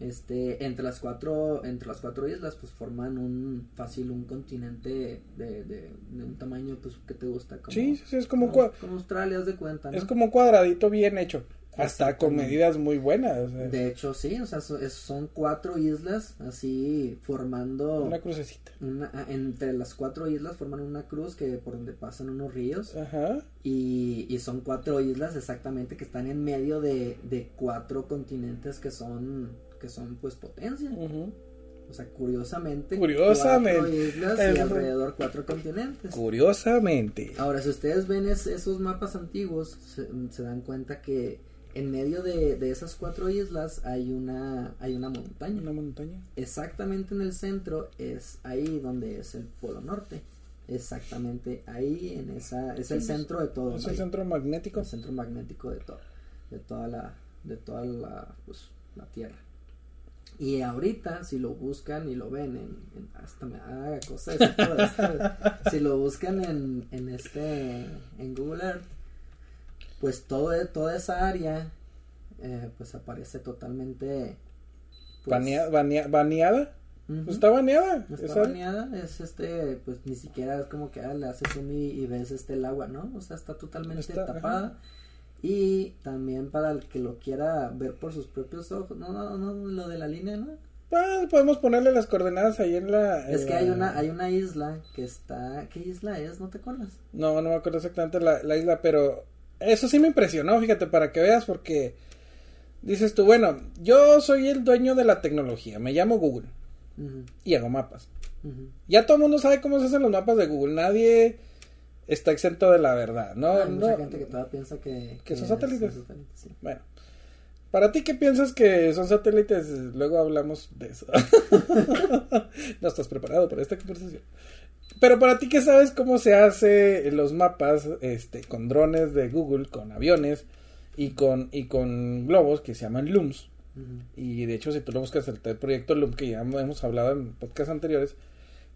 este entre las cuatro entre las cuatro islas pues forman un fácil un continente de, de, de un tamaño pues que te gusta como Sí, sí, es como, como, como Australia de cuenta ¿no? es como un cuadradito bien hecho. Hasta con medidas muy buenas. o sea, de hecho sí o sea son cuatro islas así formando Una crucecita. una- ah, entre las cuatro islas forman una cruz que por donde pasan unos ríos Ajá. Y, y son cuatro islas exactamente que están en medio de, de cuatro continentes que son que son pues potencia. O sea, curiosamente. Curiosamente. Cuatro islas y alrededor cuatro continentes. Curiosamente. Ahora, si ustedes ven es- esos mapas antiguos, se, se dan cuenta que en medio de, de esas cuatro islas hay una, hay una montaña. Una montaña. Exactamente en el centro es ahí donde es el Polo Norte. Exactamente ahí en esa es el centro de todo. Es el centro magnético. el centro magnético de todo de toda la de toda la pues, la tierra y ahorita si lo buscan y lo ven en, en- hasta me si lo buscan en, en este en Google Earth pues todo toda esa área eh, pues aparece totalmente pues, Banea- banea- baneada. está baneada. Está esa- baneada, es este, pues ni siquiera es como que ah, le haces zoom y, y ves este el agua, ¿no? O sea, está totalmente Está, tapada. Y también para el que lo quiera ver por sus propios ojos, no, no, no, lo de la línea, ¿no? Ah, podemos ponerle las coordenadas ahí en la. Es que la- hay una, hay una isla que está, ¿qué isla es? ¿No te acuerdas? No, no me acuerdo exactamente la, la isla, pero eso sí me impresionó, fíjate, para que veas, porque dices tú, bueno, yo soy el dueño de la tecnología, me llamo Google y hago mapas. Ya todo el mundo sabe cómo se hacen los mapas de Google, nadie está exento de la verdad, ¿no? hay mucha no gente que todavía piensa que, que son es- satélites. satélites, sí. Bueno, para ti, ¿qué piensas que son satélites? Luego hablamos de eso. no estás preparado para esta conversación. Pero para ti, ¿qué sabes cómo se hace los mapas este, con drones de Google, con aviones y con, y con globos que se llaman? Ujú. Y de hecho, si tú lo buscas el proyecto LUM, que ya hemos hablado en podcasts anteriores,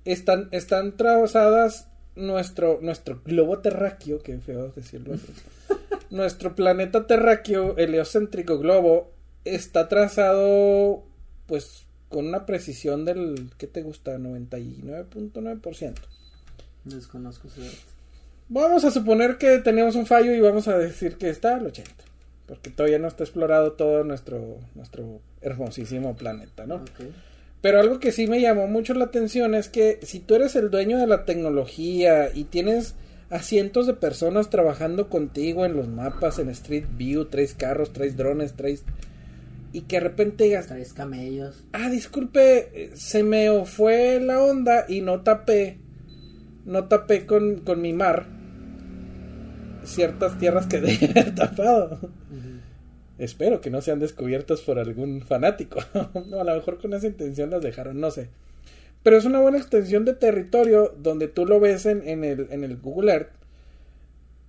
están, están trazadas nuestro, nuestro globo terráqueo, que feo decirlo así. nuestro planeta terráqueo, heliocéntrico globo, está trazado, pues, con una precisión del, ¿qué te gusta? 99.9%. Desconozco dato. Vamos a suponer que tenemos un fallo y vamos a decir que está al 80. Porque todavía no está explorado todo nuestro, nuestro hermosísimo planeta, ¿no? Ok. Pero algo que sí me llamó mucho la atención es que si tú eres el dueño de la tecnología y tienes a cientos de personas trabajando contigo en los mapas, en Street View, traes carros, traes drones, traes... Y que de repente digas, Traes camellos. ah, disculpe, eh, se me fue la onda y no tapé, no tapé con, con mi mar ciertas tierras que haber tapado. Espero que no sean descubiertos por algún fanático. a lo mejor con esa intención las dejaron, no sé. Pero es una buena extensión de territorio donde tú lo ves en, en, el, en el Google Earth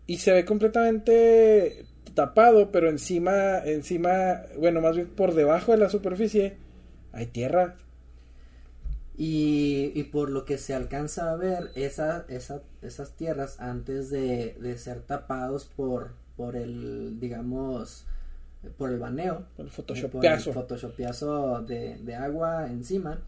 y se ve completamente tapado, pero encima, encima, bueno, más bien por debajo de la superficie hay tierra. Y, y por lo que se alcanza a ver, esa, esa, esas tierras antes de, de ser tapados por, por el, digamos, por el baneo, El por el photoshopeazo de, de agua encima.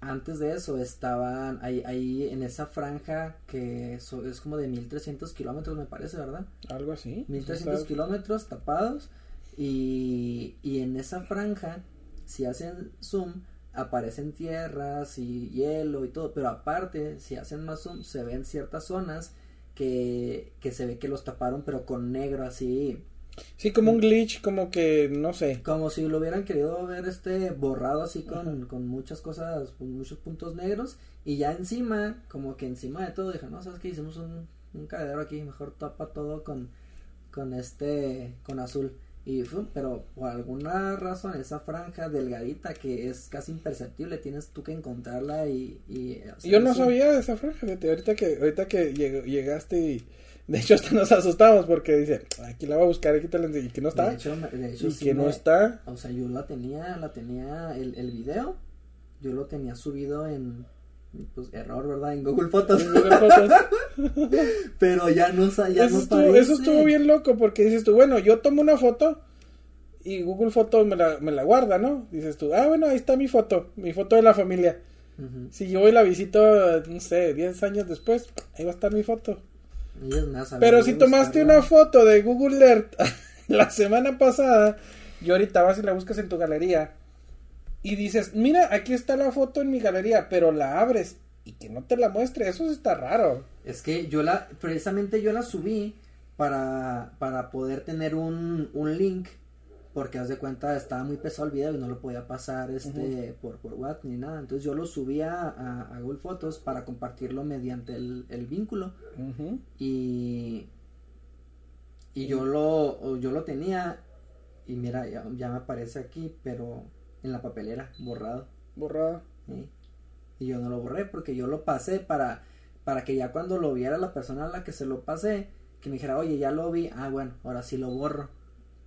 Antes de eso estaban ahí, ahí en esa franja que eso es como de 1300 kilómetros, me parece, ¿verdad? Algo así. 1300 O sea, kilómetros tapados. Y, y en esa franja, si hacen zoom, aparecen tierras y hielo y todo. Pero aparte, si hacen más zoom, se ven ciertas zonas que, que se ve que los taparon, pero con negro así. Sí, como un glitch, como que, no sé. Como si lo hubieran querido ver este borrado así con, con muchas cosas, con muchos puntos negros. Y ya encima, como que encima de todo, dije, no, ¿sabes qué? Hicimos un, un cagadero aquí, mejor tapa todo con, con este, con azul. Y pero por alguna razón esa franja delgadita que es casi imperceptible, tienes tú que encontrarla y... y Yo no sabía de esa franja, ahorita que, ahorita que lleg- llegaste y de hecho hasta nos asustamos porque dice, aquí la voy a buscar, aquí te la enseño", y que no está. De hecho, me- de hecho, y sí que no está. O sea, yo la tenía, la tenía, el, el video, yo lo tenía subido en, pues, error, ¿verdad? En Google Fotos. en Google Fotos. Pero ya no, ya eso, no estuvo, eso estuvo bien loco porque dices tú, bueno, yo tomo una foto y Google Fotos me la, me la guarda, ¿no? Dices tú, ah, bueno, ahí está mi foto, mi foto de la familia. Si yo voy la visito, no sé, 10 años después, ahí va a estar mi foto. Más, Pero si tomaste una foto de Google Earth la semana pasada, y ahorita vas y la buscas en tu galería, y dices, mira, aquí está la foto en mi galería, pero la abres y que no te la muestre, eso está raro. Es que yo la, precisamente yo la subí para, para poder tener un, un link, porque haz de cuenta estaba muy pesado el video y no lo podía pasar este por, por WhatsApp ni nada. Entonces yo lo subía a, a Google Fotos para compartirlo mediante el, el vínculo. Y y yo lo yo lo tenía y mira ya, ya me aparece aquí pero en la papelera borrado Borrada. ¿sí? y yo no lo borré porque yo lo pasé para para que ya cuando lo viera la persona a la que se lo pasé que me dijera oye ya lo vi ah bueno ahora sí lo borro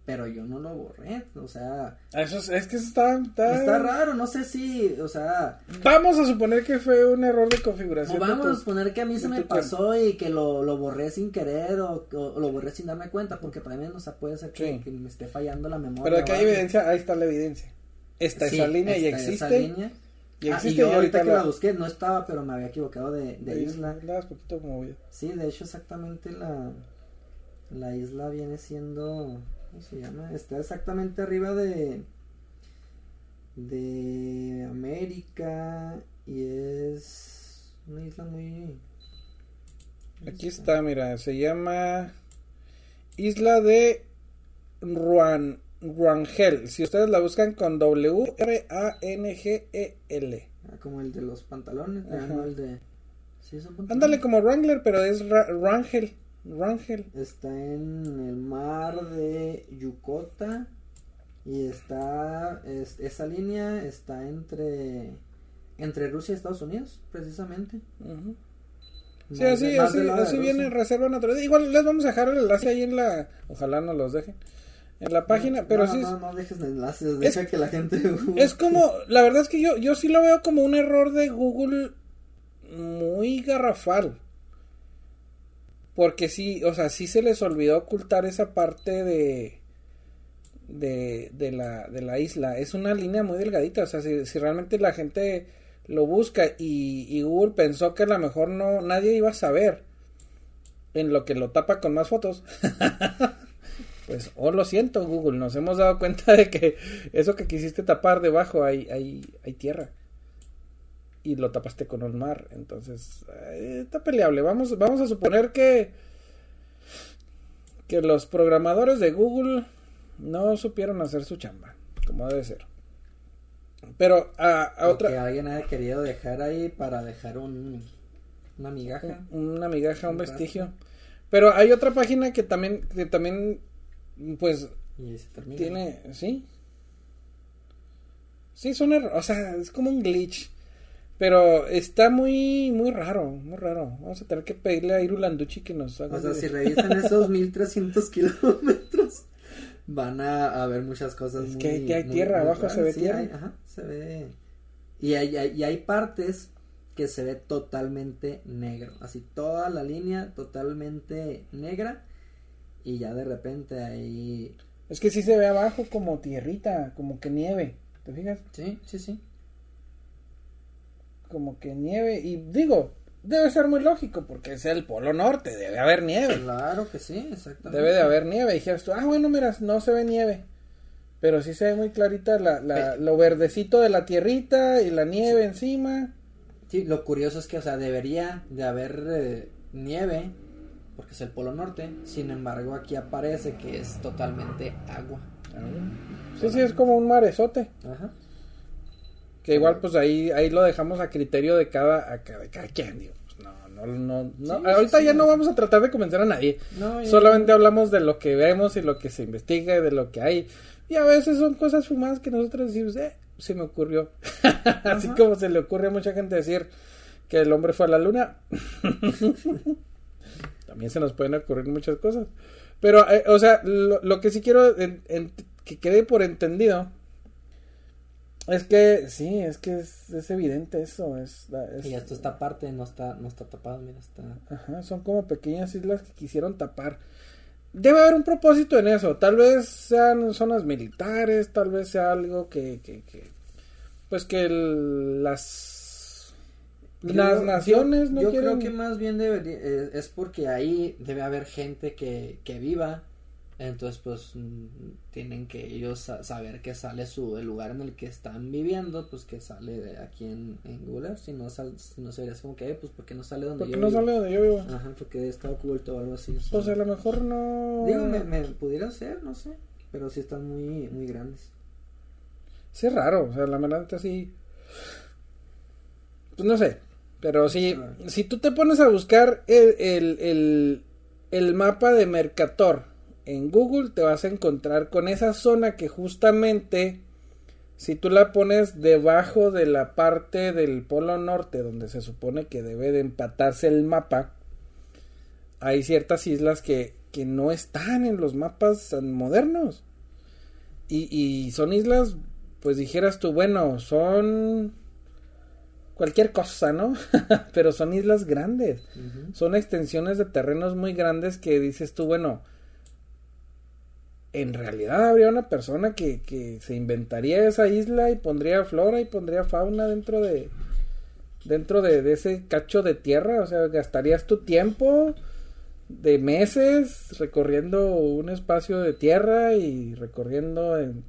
pero yo no lo borré o sea Eso es, es que eso está, está- está raro no sé si o sea Vamos a suponer que fue un error de O configuración. de vamos a suponer que a mí se me pasó y que lo, lo borré sin querer o, o lo borré sin darme cuenta, porque también, o sea, puede ser que, Sí. que me esté fallando la memoria. Pero o aquí hay evidencia, ahí está la evidencia. Está Sí, esa línea y está esa existe. línea. Y Ah, existe y yo y ahorita ahorita que la, la busqué no estaba, pero me había equivocado de, de isla. la poquito movido. Sí, de hecho exactamente la, la isla viene siendo, ¿cómo se llama? Está exactamente arriba de, de América y es una isla muy... Aquí está, mira, se llama Isla de Ruan, Ruangel. Si ustedes la buscan con W R A N G E L. Ah, como el de los pantalones, ah, no el de... Sí, son pantalones. Ándale como Wrangler, pero es Ra- Rangel. Rangel. Está en el mar de Yucota y está es- esa línea está entre entre Rusia y Estados Unidos, precisamente. Sí, así, así, así viene. Reserva Natural. Igual les vamos a dejar el enlace ahí en la. Ojalá no los dejen. En la página, No, pero no, sí. no, no dejes enlaces, deja que la gente Es como, la verdad es que yo, yo sí lo veo como un error de Google muy garrafal. Porque sí, o sea, sí se les olvidó ocultar esa parte de, de, la, de la isla. Es una línea muy delgadita, o sea, si, si realmente la gente lo busca y, y Google pensó que a lo mejor no, nadie iba a saber en lo que lo tapa con más fotos. pues, oh, lo siento, Google, nos hemos dado cuenta de que eso que quisiste tapar debajo hay, hay, hay tierra. Y lo tapaste con un mar. Entonces, eh, está peleable. Vamos, vamos a suponer que, que los programadores de Google no supieron hacer su chamba, como debe ser. Pero a, a O que otra, alguien haya querido dejar ahí para dejar un una migaja. una migaja, un vestigio. Pero hay otra página que también, que también, pues, Y se termina. Tiene, sí. Sí, error, o sea, es como un glitch. Pero está muy, muy raro, muy raro. Vamos a tener que pedirle a Irulanducci que nos haga. O sea, si revisan esos 1300 kilómetros, van a, a ver muchas cosas. Es muy, que hay- que hay muy- tierra, muy abajo se ve Sí, tierra. hay- ajá, se ve. Y hay, hay- y hay partes que se ve totalmente negro. Así, toda la línea totalmente negra. Y ya de repente ahí. Es que sí se ve abajo como tierrita, como que nieve. ¿Te fijas? Sí, sí, sí. Como que nieve. Y digo, debe ser muy lógico porque es el polo norte, debe haber nieve. Claro que sí, exactamente. Debe de haber nieve. Y dijeras tú, ah, bueno, mira, no se ve nieve. Pero sí se ve muy clarita la, la- lo verdecito de la tierrita y la nieve encima. Sí, lo curioso es que, o sea, debería de haber eh, nieve, porque es el Polo Norte, sin embargo aquí aparece que es totalmente agua. Sí, sí, es como un marezote. Ajá. Que igual, pues ahí, ahí lo dejamos a criterio de cada, a cada, de cada quien. Digo, pues, no, no, no, no. Sí, Ahorita sí, ya no vamos a tratar de convencer a nadie. No, Solamente hablamos de lo que vemos y lo que se investiga y de lo que hay. Y a veces son cosas fumadas que nosotros decimos, eh, se me ocurrió. Así como se le ocurre a mucha gente decir que el hombre fue a la luna. También se nos pueden ocurrir muchas cosas. Pero, eh, o sea, lo, lo que sí quiero en- en- que quede por entendido es que, sí, es que es, es evidente eso. Es, es- Y esto esta parte no está, no está tapado, mira, está. Ajá, son como pequeñas islas que quisieron tapar. Debe haber un propósito en eso. Tal vez sean zonas militares, tal vez sea algo que, que, que- pues que el- las Yo las creo- naciones yo, no yo quieren. creo que más bien debería, eh, es porque ahí debe haber gente que, que viva. Entonces, pues mm, tienen que ellos sa- saber que sale su el lugar en el que están viviendo, pues que sale de aquí en, en Google Earth. Si no, sal, si no sería así como que, pues porque no sale donde yo no vivo? sale donde yo vivo. Ajá, porque está oculto o algo así. o sea. Pues a lo mejor no. Digo, me, me pudiera ser, no sé. Pero sí están muy, muy grandes. Sí, es raro. O sea, la verdad sí. Pues no sé. Pero sí, Ah. si tú te pones a buscar el, el, el, el mapa de Mercator en Google, te vas a encontrar con esa zona que justamente, si tú la pones debajo de la parte del Polo Norte, donde se supone que debe de empatarse el mapa, hay ciertas islas que, que no están en los mapas modernos. Y, y son islas, pues dijeras tú, bueno, son cualquier cosa, ¿no? Pero son islas grandes. Son extensiones de terrenos muy grandes que dices tú, bueno, en realidad habría una persona que, que se inventaría esa isla y pondría flora y pondría fauna dentro de dentro de, de ese cacho de tierra, o sea, gastarías tu tiempo de meses recorriendo un espacio de tierra y recorriendo en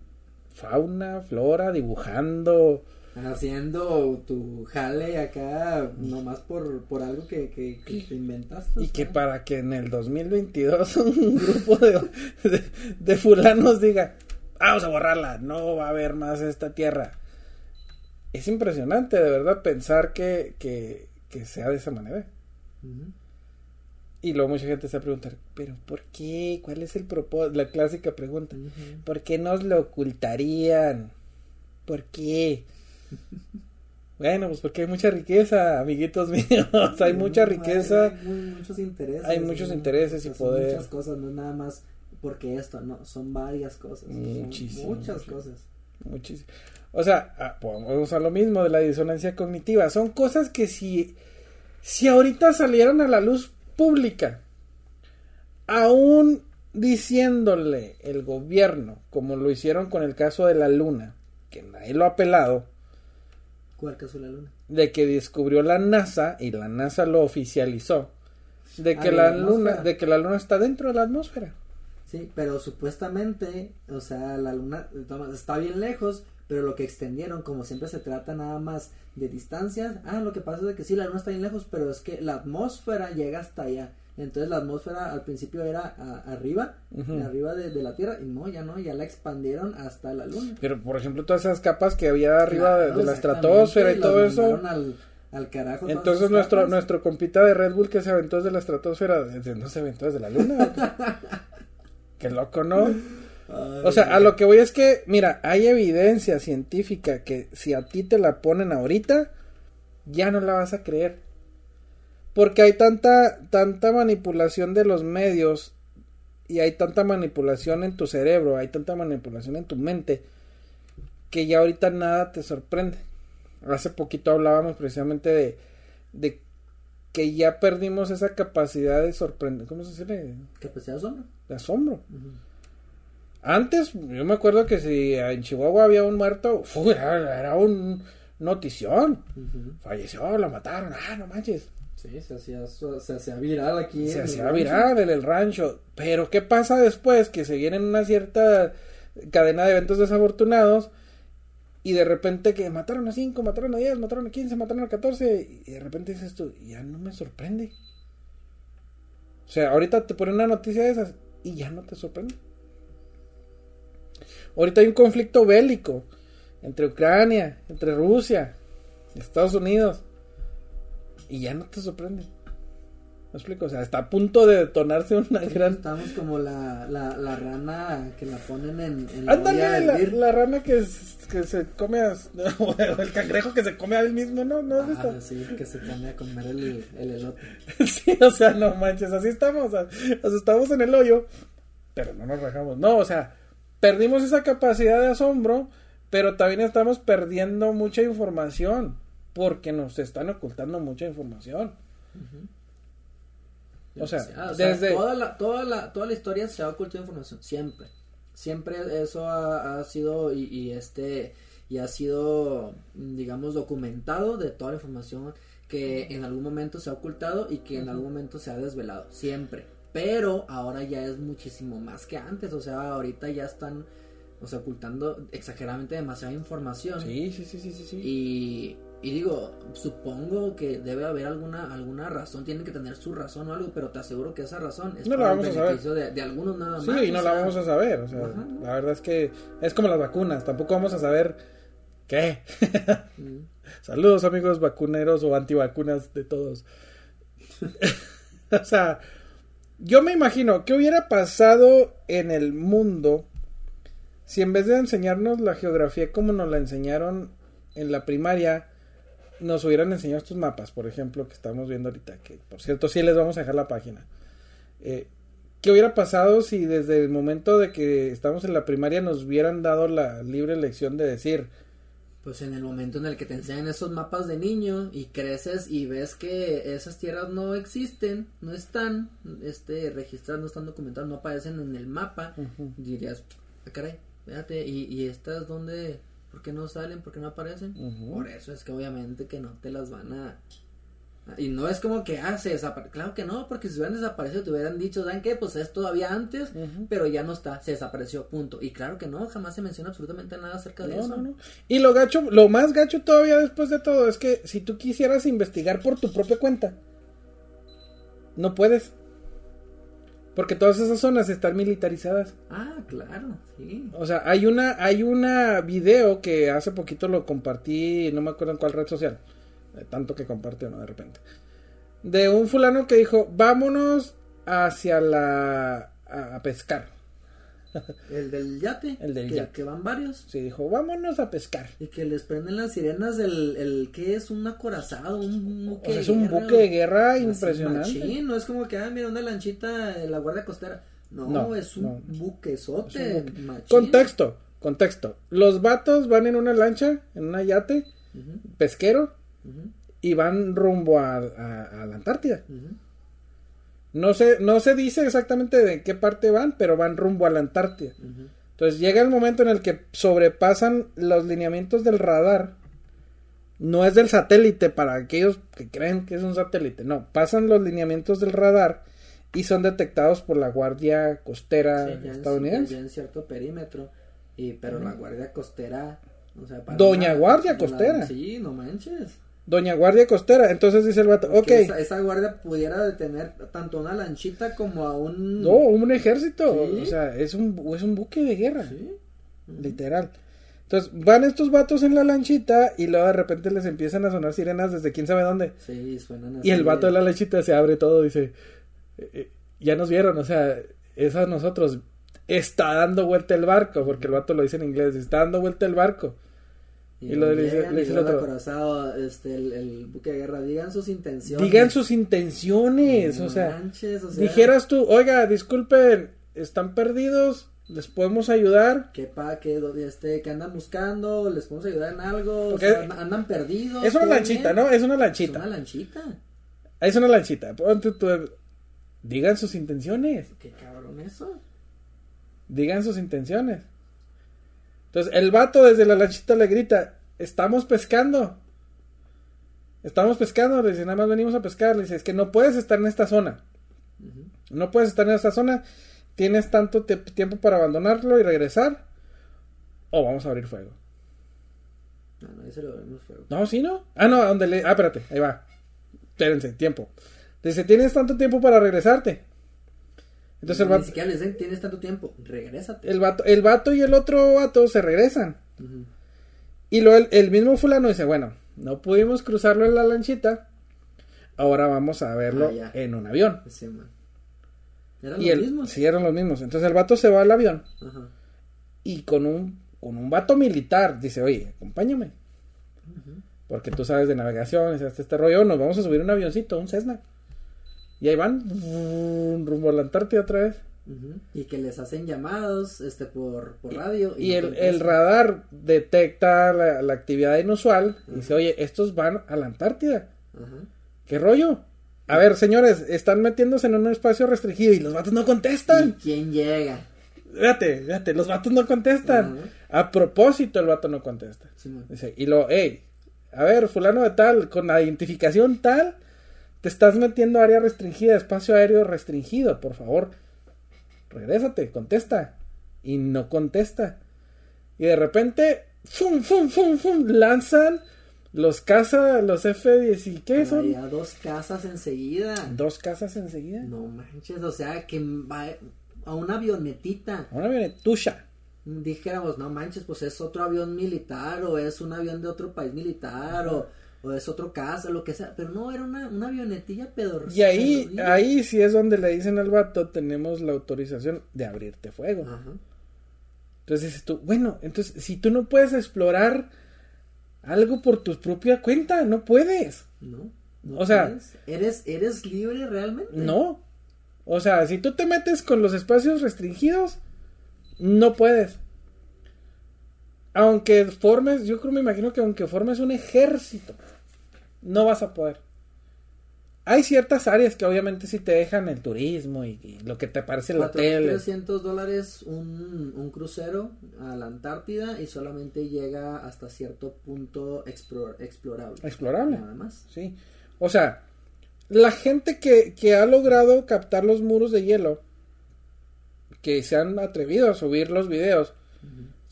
fauna, flora, dibujando Haciendo tu jale acá nomás por, por algo que, que, que te inventaste. Y que para que en el 2022 un grupo de, de, de fulanos diga, vamos a borrarla, no va a haber más esta tierra. Es impresionante, de verdad, pensar que, que, que sea de esa manera. Y luego mucha gente se va a preguntar, ¿pero por qué? ¿Cuál es el propósito? La clásica pregunta, Ujú. ¿por qué nos lo ocultarían? ¿Por qué? Bueno, pues porque hay mucha riqueza, amiguitos míos, hay mucha riqueza. Hay, mu- muchos intereses. Hay muchos ¿no? intereses y O sea, son poder. Muchas cosas, no es nada más porque esto, no, son varias cosas. son Muchísimo, Muchas cosas. Muchísimo. O sea, ah, podemos usar lo mismo de la disonancia cognitiva. Son cosas que si, si ahorita salieran a la luz pública, aún diciéndole el gobierno, como lo hicieron con el caso de la luna, que nadie lo ha apelado, ¿Cuál caso de la luna? de que descubrió la NASA y la NASA lo oficializó, de Ah, que la la luna, de que la luna está dentro de la atmósfera. Sí, pero supuestamente, o sea, la luna está bien lejos, pero lo que extendieron, como siempre se trata nada más de distancias, ah, lo que pasa es que sí, la luna está bien lejos, pero es que la atmósfera llega hasta allá. Entonces la atmósfera al principio era a- arriba, arriba de, de la Tierra, y no, ya no, ya la expandieron hasta la luna. Pero, por ejemplo, todas esas capas que había arriba de- Claro, de, la estratosfera y todo eso. Al, al carajo. Entonces nuestro capas. nuestro compita de Red Bull que se aventó desde la estratosfera, desde- no se aventó desde la luna. Qué loco, ¿no? O sea, a lo que voy es que, mira, hay evidencia científica que si a ti te la ponen ahorita, ya no la vas a creer. Porque hay tanta, tanta manipulación de los medios y hay tanta manipulación en tu cerebro, hay tanta manipulación en tu mente, que ya ahorita nada te sorprende. Hace poquito hablábamos precisamente de, de que ya perdimos esa capacidad de sorprender. ¿Cómo se dice? Capacidad de asombro. De asombro. Antes, yo me acuerdo que si en Chihuahua había un muerto, era, un notición. Falleció, lo mataron. Ah, no manches. Sí, se hacía, se hacía viral aquí. Se hacía viral en el rancho. Pero, ¿qué pasa después? Que se viene una cierta cadena de eventos desafortunados y de repente que mataron a 5, mataron a 10, mataron a 15, mataron a 14 y de repente dices esto, ya no me sorprende. O sea, ahorita te ponen una noticia de esas y ya no te sorprende. Ahorita hay un conflicto bélico entre Ucrania, entre Rusia, Estados Unidos y ya no te sorprende. ¿Me explico? O sea, está a punto de detonarse una gran. Estamos como la, la, la rana que la ponen en, en la Ándale, la, la, rana que, que se come a, o el cangrejo que se come a él mismo, ¿no? ¿No ah, sí, que se come a comer el, el elote. sí, o sea, no manches, así estamos. O sea, estamos en el hoyo, pero no nos rajamos. No, o sea, perdimos esa capacidad de asombro, pero también estamos perdiendo mucha información porque nos están ocultando mucha información. O sea, desde... toda, la, toda, la, toda la historia se ha ocultado información, siempre. Siempre eso ha, sido y, este y ha sido, digamos, documentado de toda la información que en algún momento se ha ocultado y que en algún momento se ha desvelado, siempre. Pero ahora ya es muchísimo más que antes, o sea, ahorita ya están, o sea, ocultando exageradamente demasiada información. Sí, sí, sí, sí, sí. Y y digo, supongo que debe haber alguna alguna razón, tiene que tener su razón o algo, pero te aseguro que esa razón es no la vamos a saber. De, algunos nada más. Sí, y no la vamos a saber, o sea, la verdad es que es como las vacunas, tampoco vamos a saber qué. Mm. Saludos amigos vacuneros o antivacunas de todos. o sea, yo me imagino, ¿qué hubiera pasado en el mundo si en vez de enseñarnos la geografía como nos la enseñaron en la primaria, nos hubieran enseñado estos mapas, por ejemplo, que estamos viendo ahorita, que por cierto sí les vamos a dejar la página. Eh, ¿Qué hubiera pasado si desde el momento de que estamos en la primaria nos hubieran dado la libre elección de decir, pues en el momento en el que te enseñan esos mapas de niño y creces y ves que esas tierras no existen, no están este registradas, no están documentadas, no aparecen en el mapa, dirías, ah, caray, fíjate, ¿y, y estas dónde, ¿Por qué no salen? ¿Por qué no aparecen? Por eso es que obviamente que no te las van a... Y no es como que, ah, se desaparece. Claro que no, porque si hubieran desaparecido te hubieran dicho, ¿saben qué? Pues es todavía antes, pero ya no está, se desapareció, punto. Y claro que no, jamás se menciona absolutamente nada acerca de eso. No, no. Y lo gacho, lo más gacho todavía después de todo es que si tú quisieras investigar por tu propia cuenta, no puedes. Porque todas esas zonas están militarizadas. Ah, claro, sí. O sea, hay una, hay una video que hace poquito lo compartí, no me acuerdo en cuál red social, tanto que compartió, ¿no? De repente. De un fulano que dijo, vámonos hacia la... a pescar. El del yate. El del que, yate. Que van varios. Sí, dijo, vámonos a pescar. Y que les prenden las sirenas del, el, ¿qué es? Un acorazado, un buque Es un buque de guerra impresionante. no es como que, ah, mira, una lanchita de la guardia costera. No, es un buquesote. Contexto, contexto. Los vatos van en una lancha, en una yate, pesquero, y van rumbo a, a, la Antártida. No se, no se dice exactamente de qué parte van, pero van rumbo a la Antártida. Entonces llega el momento en el que sobrepasan los lineamientos del radar. No es del satélite para aquellos que creen que es un satélite. No, pasan los lineamientos del radar y son detectados por la Guardia Costera estadounidense. En, cierto perímetro. Y, pero la Guardia Costera. Doña Guardia Costera. sí, no manches. Doña Guardia Costera. Entonces dice el vato, ok. Esa, guardia pudiera detener tanto una lanchita como a un... No, un ejército. O sea, es un, es un buque de guerra. ¿Sí? Literal. Entonces van estos vatos en la lanchita y luego de repente les empiezan a sonar sirenas desde quién sabe dónde. Sí, suenan así. Y el vato de la lanchita se abre todo, dice, eh, eh, ya nos vieron, o sea, es a nosotros. está dando vuelta el barco, porque el vato lo dice en inglés, está dando vuelta el barco. Y lo le llegan le y dice el otro. acorazado, este, el, el buque de guerra, digan sus intenciones. Digan sus intenciones, o sea, manches, o sea, dijeras tú, oiga, disculpen, están perdidos, les podemos ayudar. que pa, que, este, que andan buscando, les podemos ayudar en algo, o sea, andan- perdidos. Es una lanchita, bien. ¿no? Es una Es lanchita. una lanchita. Es una lanchita. Digan sus intenciones. Qué cabrón eso. Digan sus intenciones. Entonces, el vato desde la lanchita le grita, estamos pescando. Estamos pescando, le dice, nada más venimos a pescar. Le dice, es que no puedes estar en esta zona. No puedes estar en esta zona. Tienes tanto tiempo para abandonarlo y regresar. O vamos a abrir fuego. No, no, ese lo fuego. No, sí, no. Ah, no, donde le. Ah, espérate, ahí va. Espérense, tiempo. Dice, tienes tanto tiempo para regresarte. Entonces el Ni vato, siquiera les dicen, tienes tanto tiempo, regrésate. el vato, el vato y el otro vato se regresan. Y luego el, el mismo fulano dice, bueno, no pudimos cruzarlo en la lanchita. Ahora vamos a verlo Ah, en un avión. Sí, man. ¿Eran Y los el, mismos? sí, eran los mismos. Entonces el vato se va al avión y con un, con un vato militar dice, oye, acompáñame. Porque tú sabes de navegación, de este rollo, nos vamos a subir un avioncito, un Cessna. Y ahí van, rumbo a la Antártida otra vez. Y que les hacen llamados este por, por radio. Y el, el radar detecta la, la actividad inusual y dice, oye, estos van a la Antártida. Ajá. ¿Qué rollo? A ver, señores, están metiéndose en un espacio restringido y los vatos no ¿Y contestan. quién llega? Fíjate, fíjate, los vatos no contestan. A propósito, el vato no contesta. Sí. Dice, y lo, hey, a ver, fulano de tal, con la identificación tal, te estás metiendo a área restringida, espacio aéreo restringido, por favor. Regrésate, contesta. Y no contesta. Y de repente, fum, fum, fum, fum, lanzan los caza, los F-10 y ¿qué son? Traía dos casas enseguida. Dos casas enseguida. No manches, o sea, que va a una avionetita. Una avionetucha. Dijéramos, no manches, pues es otro avión militar o es un avión de otro país militar o, o es otro casa, lo que sea. Pero no, era una, una avionetilla pedor. Y ahí, pedorrilla. ahí sí es donde le dicen al vato, tenemos la autorización de abrirte fuego. Ajá. Entonces dices tú, bueno, entonces si tú no puedes explorar algo por tu propia cuenta, no puedes. No. no O sea- puedes. ¿Eres, ¿Eres libre realmente? No. O sea, si tú te metes con los espacios restringidos, no puedes. Aunque formes, yo creo, me imagino que aunque formes un ejército, no vas a poder. Hay ciertas áreas que obviamente sí te dejan el turismo y, y lo que te parece el hotel. 300 dólares un, un crucero a la Antártida y solamente llega hasta cierto punto explor- explorable. Explorable. Nada más. Sí. O sea, la gente que, que ha logrado captar los muros de hielo, que se han atrevido a subir los videos,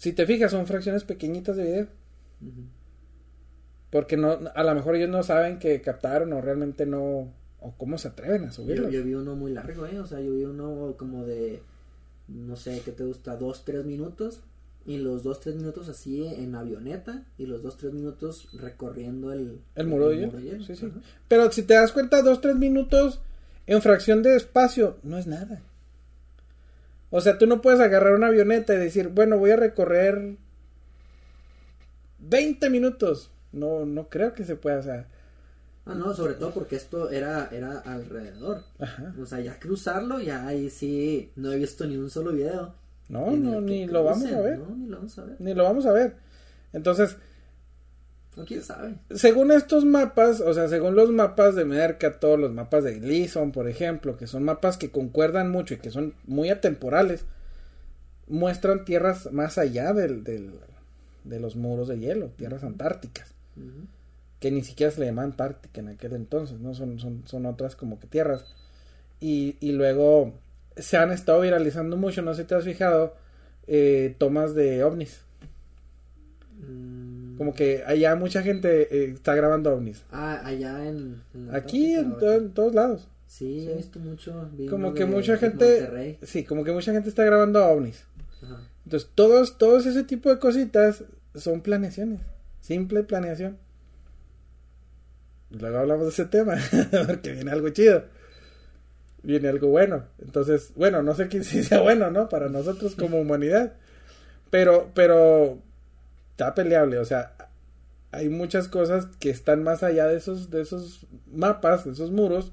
si te fijas, son fracciones pequeñitas de video. Porque no, a lo mejor ellos no saben que captaron o realmente no, o cómo se atreven a subirlo. yo vi uno muy largo, ¿eh? O sea, yo vi uno como de, no sé, ¿qué te gusta? Dos, tres minutos. Y los dos, tres minutos así en avioneta. Y los dos, tres minutos recorriendo el, El muro de hielo. Sí, sí. Pero si te das cuenta, dos, tres minutos en fracción de espacio, no es nada. O sea, tú no puedes agarrar una avioneta y decir, bueno, voy a recorrer 20 minutos. No, no creo que se pueda, o sea, Ah, no, sobre todo porque esto era, era alrededor. ajá. O sea, ya cruzarlo, ya ahí sí, no he visto ni un solo video. No, no, ni lo vamos a ver. No, ni lo vamos a ver. Ni lo vamos a ver. Entonces, O quién sabe. según estos mapas, o sea, según los mapas de Mercator, los mapas de Gleason, por ejemplo, que son mapas que concuerdan mucho y que son muy atemporales, muestran tierras más allá del, del- de los muros de hielo, tierras antárticas, que ni siquiera se le llama Antártica en aquel entonces, ¿no? Son, son, son otras como que tierras. Y, y luego se han estado viralizando mucho, no sé si te has fijado, eh, tomas de ovnis. Mm. Como que allá mucha gente eh, está grabando ovnis. Ah, allá en... Aquí en, Antártica, to- ¿o en todos lados. Sí, Sí. he visto mucho. Como que de mucha gente... Monterrey. Sí, como que mucha gente está grabando ovnis. Ajá. Entonces, todos, todos ese tipo de cositas son planeaciones. Simple planeación. Luego hablamos de ese tema, porque viene algo chido. viene algo bueno. Entonces, bueno, no sé quién si sea bueno, ¿no? Para nosotros como humanidad. Pero, pero, está peleable, o sea, hay muchas cosas que están más allá de esos, de esos mapas, de esos muros,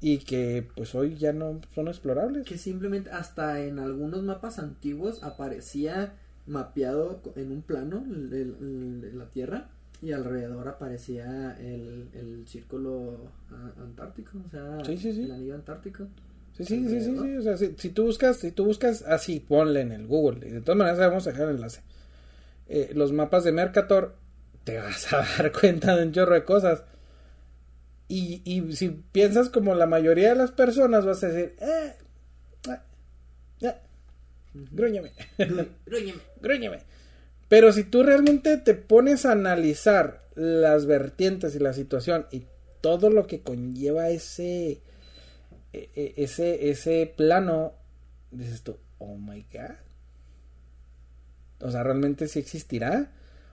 y que pues hoy ya no son explorables. Que simplemente hasta en algunos mapas antiguos aparecía mapeado en un plano la Tierra y alrededor aparecía el, el círculo antártico, o sea, el anillo antártico. Sí, sí, sí, sí, sí, o sea, si, si, tú buscas, si tú buscas así, ponle en el Google, y de todas maneras vamos a dejar el enlace. Eh, los mapas de Mercator, te vas a dar cuenta de un chorro de cosas. Y, y si piensas como la mayoría de las personas, vas a decir, eh, eh, eh Grúñeme. Grúñeme. Pero si tú realmente te pones a analizar las vertientes y la situación y todo lo que conlleva ese e, e, ese ese plano dices tú, "Oh my god." O sea, realmente sí existirá.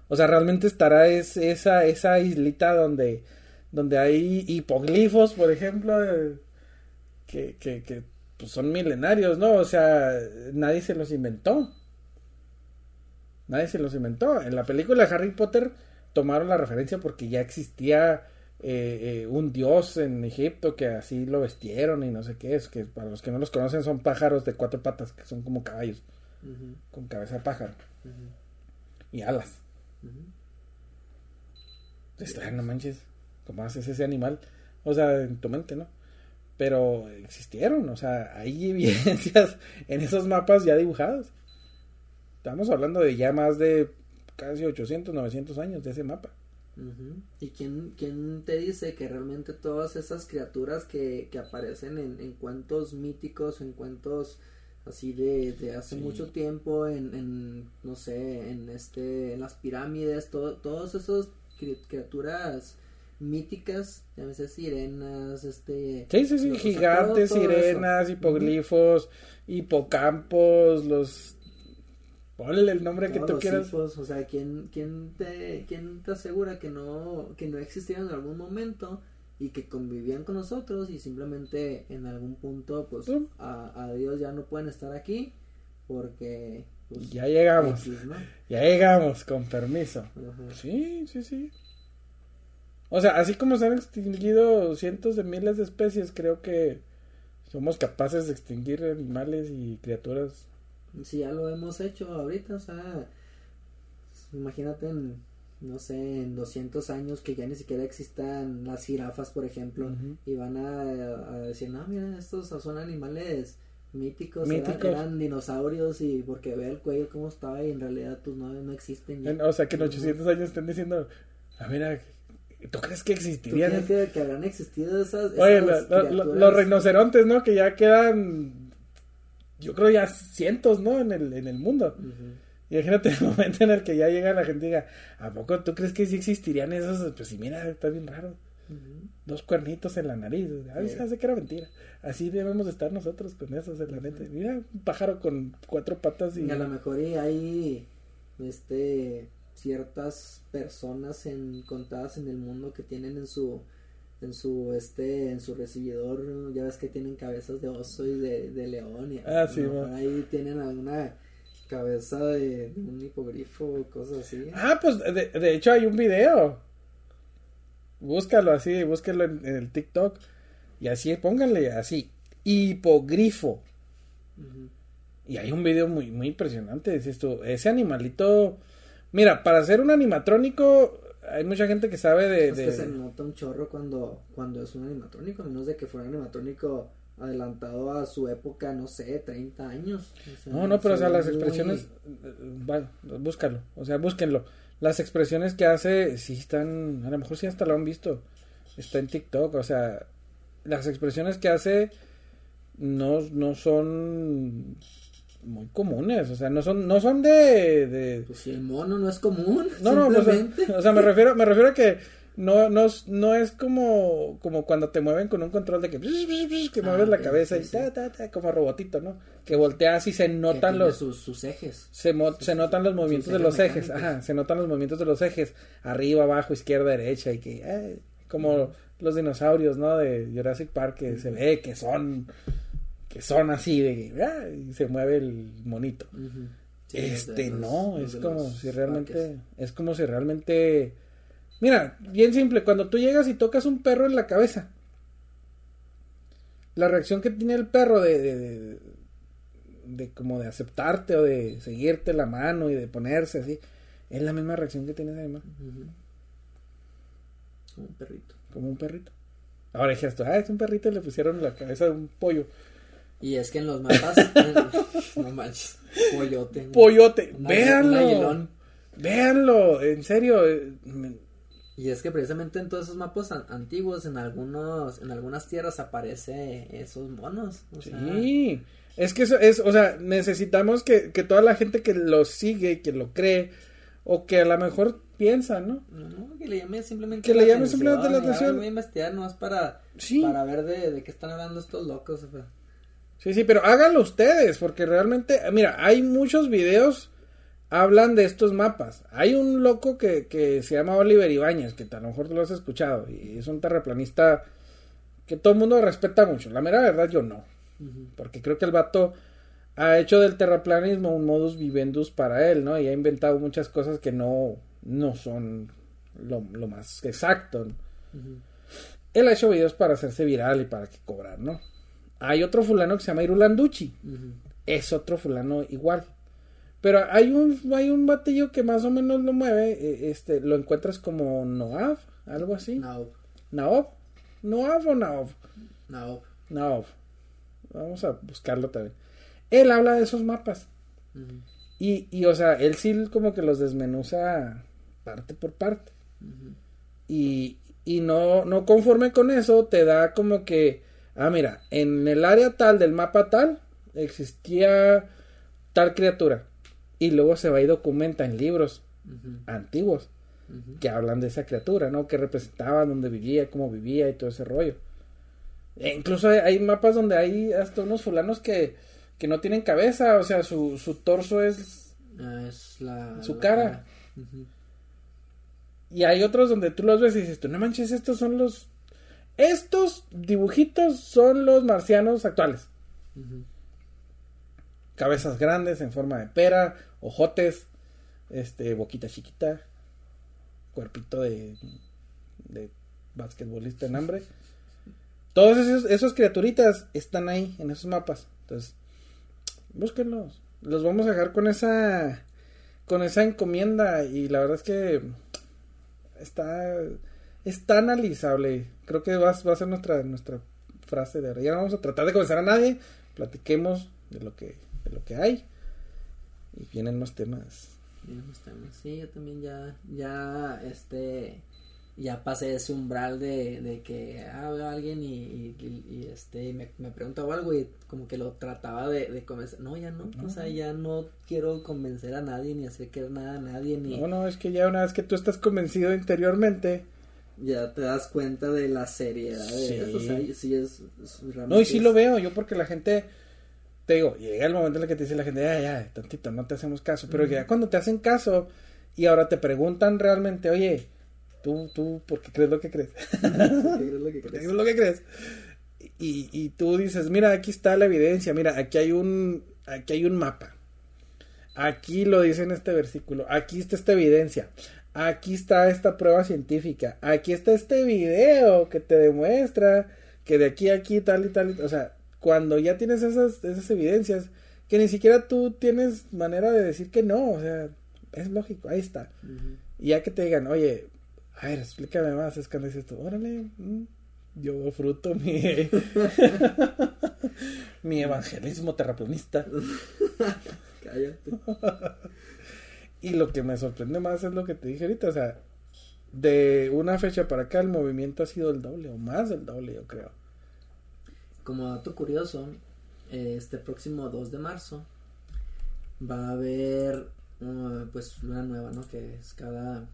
O sea, realmente estará esa esa islita donde donde hay hipoglifos, por ejemplo, que, que, que pues son milenarios, ¿no? O sea, nadie se los inventó. Nadie se los inventó. En la película de Harry Potter tomaron la referencia porque ya existía eh, eh, un dios en Egipto que así lo vestieron y no sé qué es. Que para los que no los conocen son pájaros de cuatro patas que son como caballos. Con cabeza de pájaro. Y alas. no manches. ¿Cómo haces ese animal? O sea, en tu mente, ¿no? pero existieron, o sea, hay evidencias en esos mapas ya dibujados. Estamos hablando de ya más de casi 800, 900 años de ese mapa. ¿Y quién, quién te dice que realmente todas esas criaturas que, que aparecen en, en, cuentos míticos, en cuentos así de, de hace mucho tiempo, en, en, no sé, en este, en las pirámides, todo, todos esos criaturas míticas, llámese sirenas, este... Sí, sí, sí, gigantes, sirenas, hipoglifos, hipocampos, los... Ponle el nombre que tú quieras. o sea, ¿quién, quién, te, ¿quién te asegura que no, que no existieron en algún momento y que convivían con nosotros y simplemente en algún punto, pues, a, a Dios ya no pueden estar aquí porque... Pues, ya llegamos. Ya llegamos, con permiso. Sí, sí, sí. O sea, así como se han extinguido cientos de miles de especies, creo que somos capaces de extinguir animales y criaturas. Sí, ya lo hemos hecho ahorita, o sea, imagínate en, no sé, en 200 años que ya ni siquiera existan las jirafas, por ejemplo, y van a, decir, no, mira, estos son animales míticos, Eran, dinosaurios y porque ve el cuello cómo estaba y en realidad pues no, no existen. O sea, que en 800 años estén diciendo, ah, mira, ¿Tú crees que existirían? ¿Tú crees que, habrán existido esas, Oye, los rinocerontes, ¿no? Que ya quedan, yo creo ya cientos, ¿no? En el, en el mundo. Imagínate el momento en el que ya llega la gente y diga, ¿a poco tú crees que sí existirían esos? Pues sí, mira, está bien raro. Dos cuernitos en la nariz. A veces hace que era mentira. Así debemos estar nosotros con esos en la mente. Mira, un pájaro con cuatro patas y... y a lo mejor y hay, este ciertas personas en, contadas en el mundo que tienen en su en su este en su recibidor ya ves que tienen cabezas de oso y de, león y ah, ahí tienen alguna cabeza de, un hipogrifo o cosas así. Ah pues de, hecho hay un video. Búscalo así búsquelo en, el TikTok. Y así pónganle así hipogrifo. Y hay un video muy muy impresionante dices tú ese animalito Mira, para hacer un animatrónico, hay mucha gente que sabe de. Es que se nota un chorro cuando, cuando es un animatrónico, a menos de que fuera un animatrónico adelantado a su época, no sé, 30 años. no, no, pero o sea, las expresiones. Bueno, búscalo, o sea, búsquenlo. Las expresiones que hace, sí están. A lo mejor sí hasta lo han visto. Está en TikTok, o sea, las expresiones que hace no, no son muy comunes, o sea, no son, no son de, de... Pues si el mono no es común. No, no, o sea, me refiero, me refiero a que no, no, no es como, como cuando te mueven con un control de que, que mueves ah, la cabeza y ta, ta, ta, como robotito, ¿no? Que volteas y se notan los... Sus, sus, ejes. Se, se notan los movimientos de los ejes, ajá, se notan los movimientos de los ejes, arriba, abajo, izquierda, derecha y que, como los dinosaurios, ¿no? De Jurassic Park que se ve que son que son así de ah, y se mueve el monito. Sí, este los de los- no, es como si realmente es como si realmente Mira, bien simple, cuando tú llegas y tocas un perro en la cabeza, la reacción que tiene el perro de, de, de- de como de aceptarte o de seguirte la mano y de ponerse así, es la misma reacción que tiene ese animal. Como un perrito. como un perrito. Ahora dijeras tú, ah, es un perrito y le pusieron la cabeza de un pollo. Y es que en los mapas. no manches. Pollote. Pollote, véanlo. Véanlo, en serio. eh, me- Y es que precisamente en todos esos mapas an- antiguos, en algunos, en algunas tierras aparece esos monos. O sea, Sí, es que eso es, o sea, necesitamos que, que toda la gente que lo sigue, que lo cree, o que a lo mejor piensa, ¿no? no, que le llame simplemente Que le llame simplemente la atención. Voy a investigar nomás para, Sí. para ver de, de qué están hablando estos locos. o sea. Sí, sí, pero háganlo ustedes, porque realmente, mira, hay muchos videos hablan de estos mapas. Hay un loco que, que se llama Oliver Ibáñez, que a lo mejor lo has escuchado, y es un terraplanista que todo el mundo respeta mucho. La mera verdad yo no, porque creo que el vato ha hecho del terraplanismo un modus vivendus para él, ¿no? Y ha inventado muchas cosas que no, no son lo, lo más exacto. Él ha hecho videos para hacerse viral y para que cobrar, ¿no? Hay otro fulano que se llama Irulanducci. Es otro fulano igual. Pero hay un, hay un batillo que más o menos lo mueve. eh, Este, lo encuentras como Noav, algo así. Naob. Naob. Noav o Naob. Naob. Naob. Vamos a buscarlo también. Él habla de esos mapas. Y, y o sea, él sí como que los desmenuza parte por parte. Y, y no, no conforme con eso, te da como que, ah, mira, en el área tal del mapa tal, existía tal criatura. Y luego se va y documenta en libros antiguos que hablan de esa criatura, ¿no? Que representaba, dónde vivía, cómo vivía y todo ese rollo. E incluso hay, hay mapas donde hay hasta unos fulanos que, que no tienen cabeza, o sea, su, su torso es Ah, es la. Su la cara. Y hay otros donde tú los ves y dices, tú no manches, estos son los... Estos dibujitos son los marcianos actuales. Cabezas grandes en forma de pera, ojotes, este, boquita chiquita, cuerpito de, de basquetbolista en hambre. Todos esos, esos criaturitas están ahí en esos mapas. Entonces, búsquenlos. Los vamos a dejar con esa con esa encomienda y la verdad es que está está analizable. Creo que va, va a ser nuestra nuestra frase de ahora. Ya no vamos a tratar de convencer a nadie. Platiquemos de lo que de lo que hay y vienen los temas. Bien, los temas. Sí, yo también ya, ya, este, ya pasé ese umbral de, de que ah, veo a alguien y, y, y- este, me, me preguntaba algo y como que lo trataba de, de convencer. No, ya no, o sea, ya no quiero convencer a nadie ni hacer que nada a nadie ni No, no, es que ya una vez que tú estás convencido interiormente, ya te das cuenta de la seriedad de Sí. eso, o sea, sí es, es realmente No, y sí es- lo veo yo porque la gente, te digo, llega el momento en el que te dice la gente, ya, ya, tantito, no te hacemos caso, pero ya cuando te hacen caso y ahora te preguntan realmente, oye, tú, tú, ¿por qué crees lo que crees? ¿Qué es lo que ¿Por qué crees? crees lo que crees? Y, y tú dices, mira, aquí está la evidencia, mira, aquí hay un, aquí hay un mapa. Aquí lo dice en este versículo, aquí está esta evidencia, aquí está esta prueba científica, aquí está este video que te demuestra que de aquí a aquí tal y tal, y- o sea, cuando ya tienes esas, esas evidencias, que ni siquiera tú tienes manera de decir que no, o sea, es lógico, ahí está. Y ya que te digan, oye, a ver, explícame más, es cuando dices tú, órale, mm, yo fruto mi, mi evangelismo terraplanista. Cállate. Y lo que me sorprende más es lo que te dije ahorita, o sea, de una fecha para acá el movimiento ha sido el doble o más del doble, yo creo. Como dato curioso, eh, este próximo 2 de marzo va a haber uh, pues luna nueva, ¿no? Que es cada,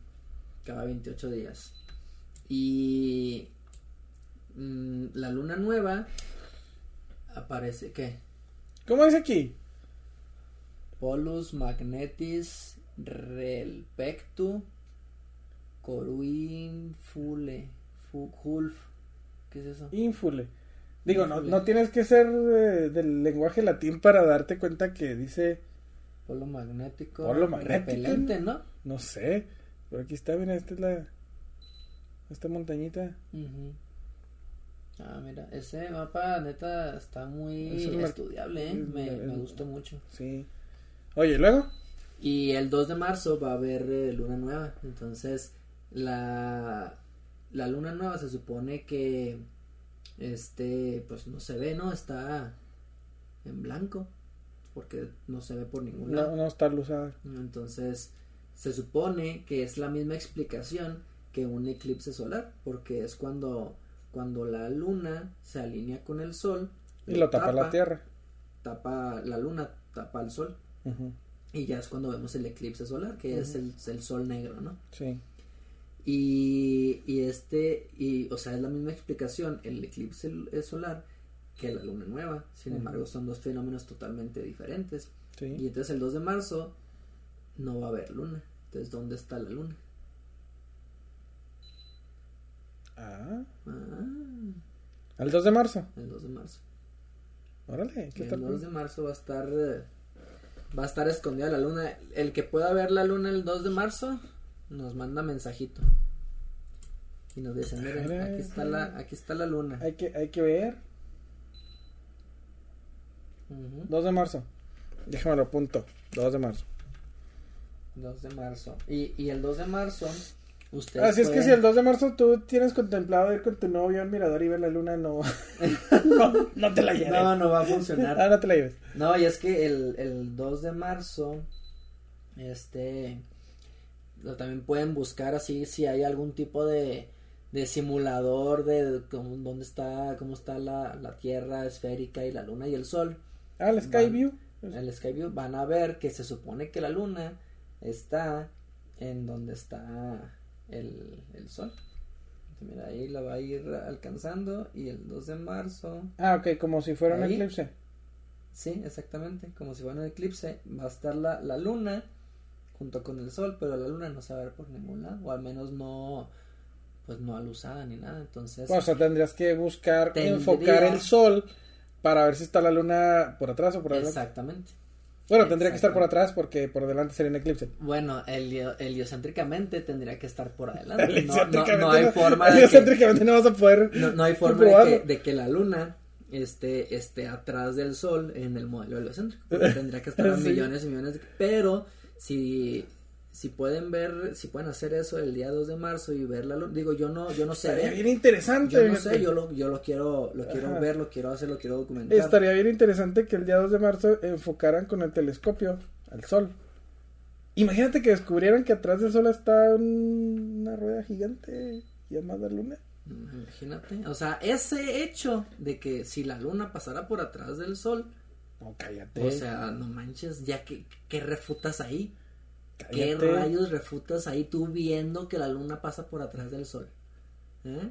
cada 28 días. Y mm, la luna nueva aparece, ¿qué? ¿Cómo dice aquí? Polus magnetis relpectu coruin fule fu- hulf ¿Qué es eso? Ínfule. Digo, no, no tienes que ser eh, del lenguaje latín para darte cuenta que dice, Polo magnético. Polo magnético, Repelente, ¿no? no sé, pero aquí está, mira, esta es la, esta montañita. Ujú. Ah, mira, ese mapa neta está muy Es estudiable, ¿eh? Me, el- me gustó mucho. Sí. Oye, luego. Y el 2 de marzo va a haber eh, luna nueva. Entonces, la, la luna nueva se supone que, este, pues no se ve, ¿no? Está en blanco. Porque no se ve por ningún lado. No, no está luzada. Entonces, se supone que es la misma explicación que un eclipse solar, porque es cuando, cuando la luna se alinea con el sol Y lo tapa la tierra. tapa la luna, tapa el sol, y ya es cuando vemos el eclipse solar, que es el, el sol negro, ¿no? Sí. Y, y este, y, o sea, es la misma explicación, el eclipse el- solar que la luna nueva, sin embargo son dos fenómenos totalmente diferentes. Sí. Y entonces el 2 de marzo no va a haber luna. Entonces, ¿dónde está la luna? Ah, Ah, al 2 de marzo. el 2 de marzo. Órale, ¿qué tal? El 2 de marzo va a estar eh, va a estar escondida la luna. El que pueda ver la luna el 2 de marzo nos manda mensajito. Y nos dice, miren, aquí está la aquí está la luna. Hay que, hay que ver. Ujú, 2 de marzo. Déjame lo apunto. 2 de marzo. 2 de marzo. Y, y el 2 de marzo ustedes Así es que pueden- si el 2 de marzo tú tienes contemplado ir con tu novio al mirador y ver la luna, no. no, no te la lleves. No, no va a funcionar. Ah, no te la lleves. No, y es que el, el 2 de marzo, este, también pueden buscar así si hay algún tipo de, de simulador de, cómo- dónde está, cómo está la, la Tierra esférica y la Luna y el Sol. Ah, el Sky Van- View. En el Skyview van a ver que se supone que la Luna está en donde está el, el Sol. Mira, ahí la va a ir alcanzando y el 2 de marzo Ah, ok, como si fuera un eclipse. Sí, exactamente, como si fuera un eclipse, va a estar la, la luna junto con el sol, pero la luna no se va a ver por ningún lado, o al menos no, pues no alusada ni nada, entonces, O sea, tendrías que buscar Tendría- enfocar el sol para ver si está la luna por atrás o por adelante. exactamente. Bueno, tendría que estar por atrás porque por delante sería un eclipse. Bueno, helio- heliocéntricamente tendría que estar por adelante, no, no, Heliocéntricamente no hay forma de que, heliocéntricamente no vas a poder. no, no hay forma de comprobarlo. que, de que la luna esté, esté atrás del sol en el modelo heliocéntrico. tendría que estar a Sí. millones y millones de... Pero si, si pueden ver, si pueden hacer eso el día 2 de marzo y ver la luna, digo, yo no, yo no sé Estaría ver, bien interesante. yo no sé, yo lo, yo lo quiero, lo quiero ver, lo quiero hacer, lo quiero documentar. Estaría bien interesante que el día 2 de marzo enfocaran con el telescopio al sol. Imagínate que descubrieran que atrás del sol está un- una rueda gigante llamada luna. Imagínate, o sea, ese hecho de que si la luna pasara por atrás del sol, No, cállate. o sea, no manches, ya que, ¿qué refutas ahí? ¿Qué rayos refutas ahí tú viendo que la luna pasa por atrás del sol? ¿Eh?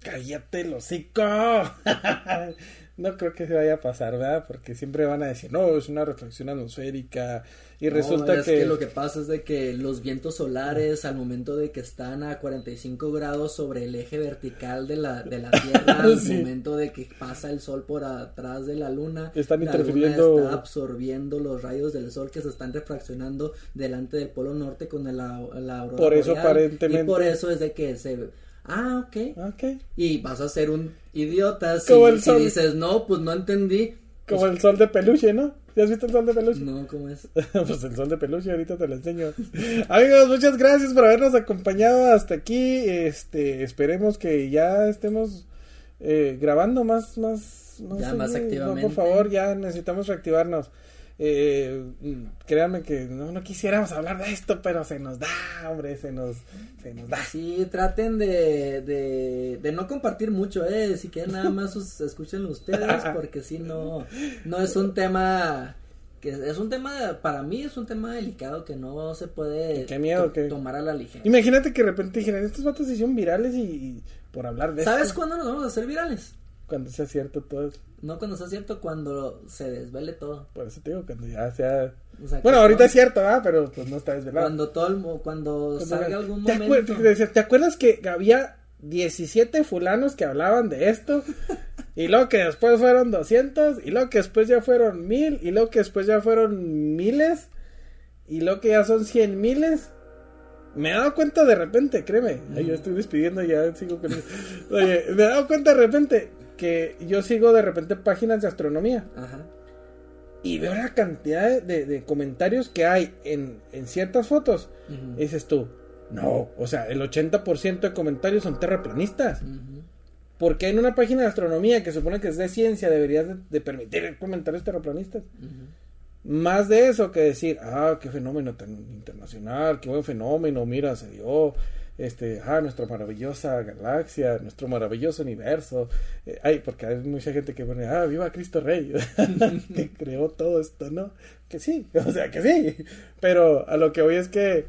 Cállate el hocico. no creo que se vaya a pasar, ¿verdad? Porque siempre van a decir, no, es una reflexión atmosférica. Y No, resulta es que... lo que pasa es de que los vientos solares al momento de que están a 45 grados sobre el eje vertical de la, de la Tierra, al momento de que pasa el sol por atrás de la luna, Están la luna interfiriendo- está absorbiendo los rayos del sol que se están refraccionando delante del polo norte con la, la aurora Por eso, boreal, aparentemente- Y por eso es de que se... Ah, ok. Ok. Y vas a ser un idiota si, Como el si sol. dices, no, pues no entendí. Como el sol de peluche, ¿no? ¿Ya has visto el sol de peluche? No, ¿cómo es? pues el sol de peluche, ahorita te lo enseño. Amigos, muchas gracias por habernos acompañado hasta aquí. Este, esperemos que ya estemos eh, grabando más, más, Ya más activamente. No, por favor, ya necesitamos reactivarnos. Eh, mm, créanme que no, no quisiéramos hablar de esto, pero se nos da, hombre, se nos, se nos da. Sí, traten de, de, de no compartir mucho, eh, si quieren nada más us- escúchenlo ustedes, porque si no, no es un tema, que es un tema, para mí es un tema delicado que no se puede Qué miedo, que- tomar a la ligera. Imagínate que de repente dijeran, estos vatos se hicieron virales y, y por hablar de ¿Sabes esto, cuándo nos vamos a hacer virales? Cuando sea cierto todo. No cuando sea cierto, cuando se desvele todo. Por eso te digo, cuando ya sea... O sea, Bueno, ahorita es cierto, ¿verdad? Pero pues no está desvelado. Cuando todo el, cuando Cuando- salga algún ¿Te, momento. acuer- te decía, ¿te acuerdas que había 17 fulanos que hablaban de esto. Y luego que después fueron 200. Y luego que después ya fueron mil. Y luego que después ya fueron miles. Y luego que ya son cien miles. Me he dado cuenta de repente, créeme. Ay, yo estoy despidiendo ya sigo con Oye, me he dado cuenta de repente que yo sigo de repente páginas de astronomía. Ajá. Y veo la cantidad de, de comentarios que hay en, en ciertas fotos. Dices tú, no, o sea, el 80% de comentarios son terraplanistas. Porque en una página de astronomía que supone que es de ciencia deberías de, de permitir comentarios terraplanistas. Más de eso que decir, ah, qué fenómeno tan internacional, qué buen fenómeno, mira, se dio, este, ah, nuestra maravillosa galaxia, nuestro maravilloso universo. Eh, ay, porque hay mucha gente que pone, ah, viva Cristo Rey, que creó todo esto, ¿no? Que sí, o sea, que sí. Pero a lo que voy es que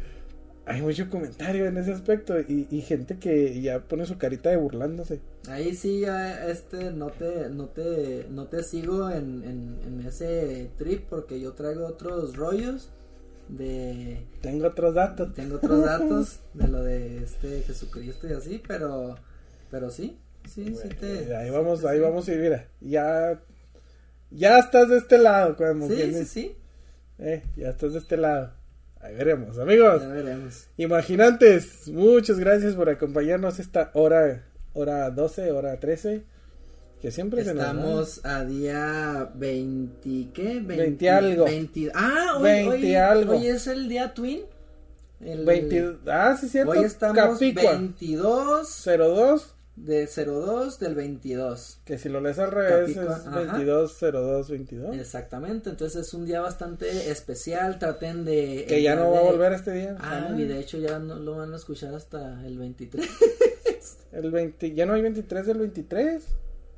hay mucho comentario en ese aspecto y, y gente que ya pone su carita de burlándose. Ahí sí ya este no te no te no te sigo en, en, en ese trip porque yo traigo otros rollos de Tengo otros datos. tengo otros datos de lo de este Jesucristo y así, pero pero sí, sí, sí te ahí vamos, ahí vamos y mira, ya ya estás de este lado, como Sí, quien sí, sí. Eh, ya estás de este lado. Ahí veremos, amigos. Ya veremos. Imaginantes, muchas gracias por acompañarnos esta hora, hora 12, hora 13, que siempre se nos. Estamos a día 20, ¿qué? 20 algo. 20 ah, hoy, 20 hoy, algo. hoy es el día Twin. El, 20, ah, sí, cierto. Hoy estamos Capicua, 22 02, de 02 del 22. que si lo lees al revés Capicua, es ajá. 22, 02, 22. Exactamente, entonces es un día bastante especial, traten de... Que ya no va a volver este día. Ah, jamás. y de hecho ya no lo van a escuchar hasta el 23. El 20, ya no hay 23 del 23.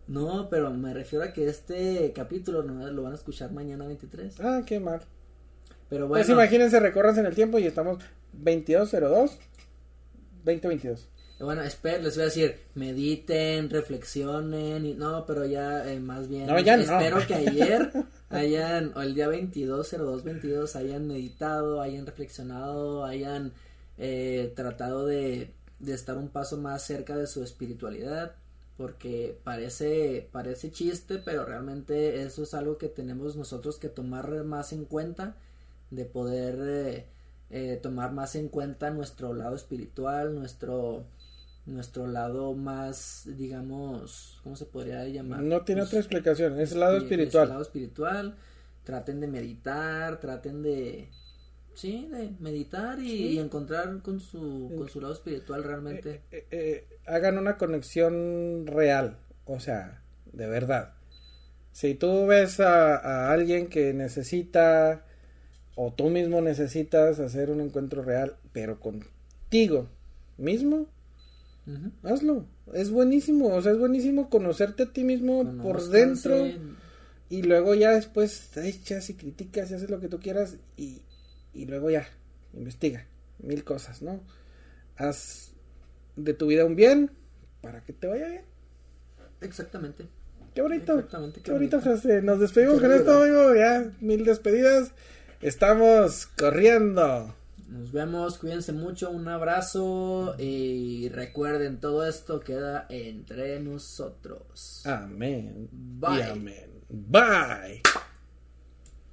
No, pero me refiero a que este capítulo no lo van a escuchar mañana 23. Ah, qué mal. Pero bueno, Pues imagínense, recorranse en el tiempo y estamos 2202 2022. bueno, espero, les voy a decir, mediten, reflexionen, y no, pero ya eh, más bien, No, ya no. espero que ayer hayan, o el día 22, 02, 22, hayan meditado, hayan reflexionado, hayan eh, tratado de, de estar un paso más cerca de su espiritualidad, porque parece, parece chiste, pero realmente eso es algo que tenemos nosotros que tomar más en cuenta, de poder eh, eh, tomar más en cuenta nuestro lado espiritual, nuestro nuestro lado más, digamos, ¿cómo se podría llamar? No tiene Pues, otra explicación, es el lado espiritual. Es el lado espiritual. Traten de meditar, traten de sí, de meditar y, y encontrar con su con su lado espiritual realmente. Eh, eh, hagan una conexión real, o sea, de verdad. Si tú ves a, a alguien que necesita o tú mismo necesitas hacer un encuentro real, pero contigo mismo, hazlo. Es buenísimo, o sea, es buenísimo conocerte a ti mismo por dentro y luego ya después te echas y criticas y haces lo que tú quieras y, y luego ya, investiga mil cosas, ¿no? Haz de tu vida un bien para que te vaya bien. Exactamente. Qué bonito. Exactamente, Qué bonita bonito. frase. Nos despedimos Qué con esto, amigo. Ya, mil despedidas. Estamos corriendo. Nos vemos, cuídense mucho, un abrazo y recuerden todo esto queda entre nosotros. Amén. Bye. Y amén. Bye.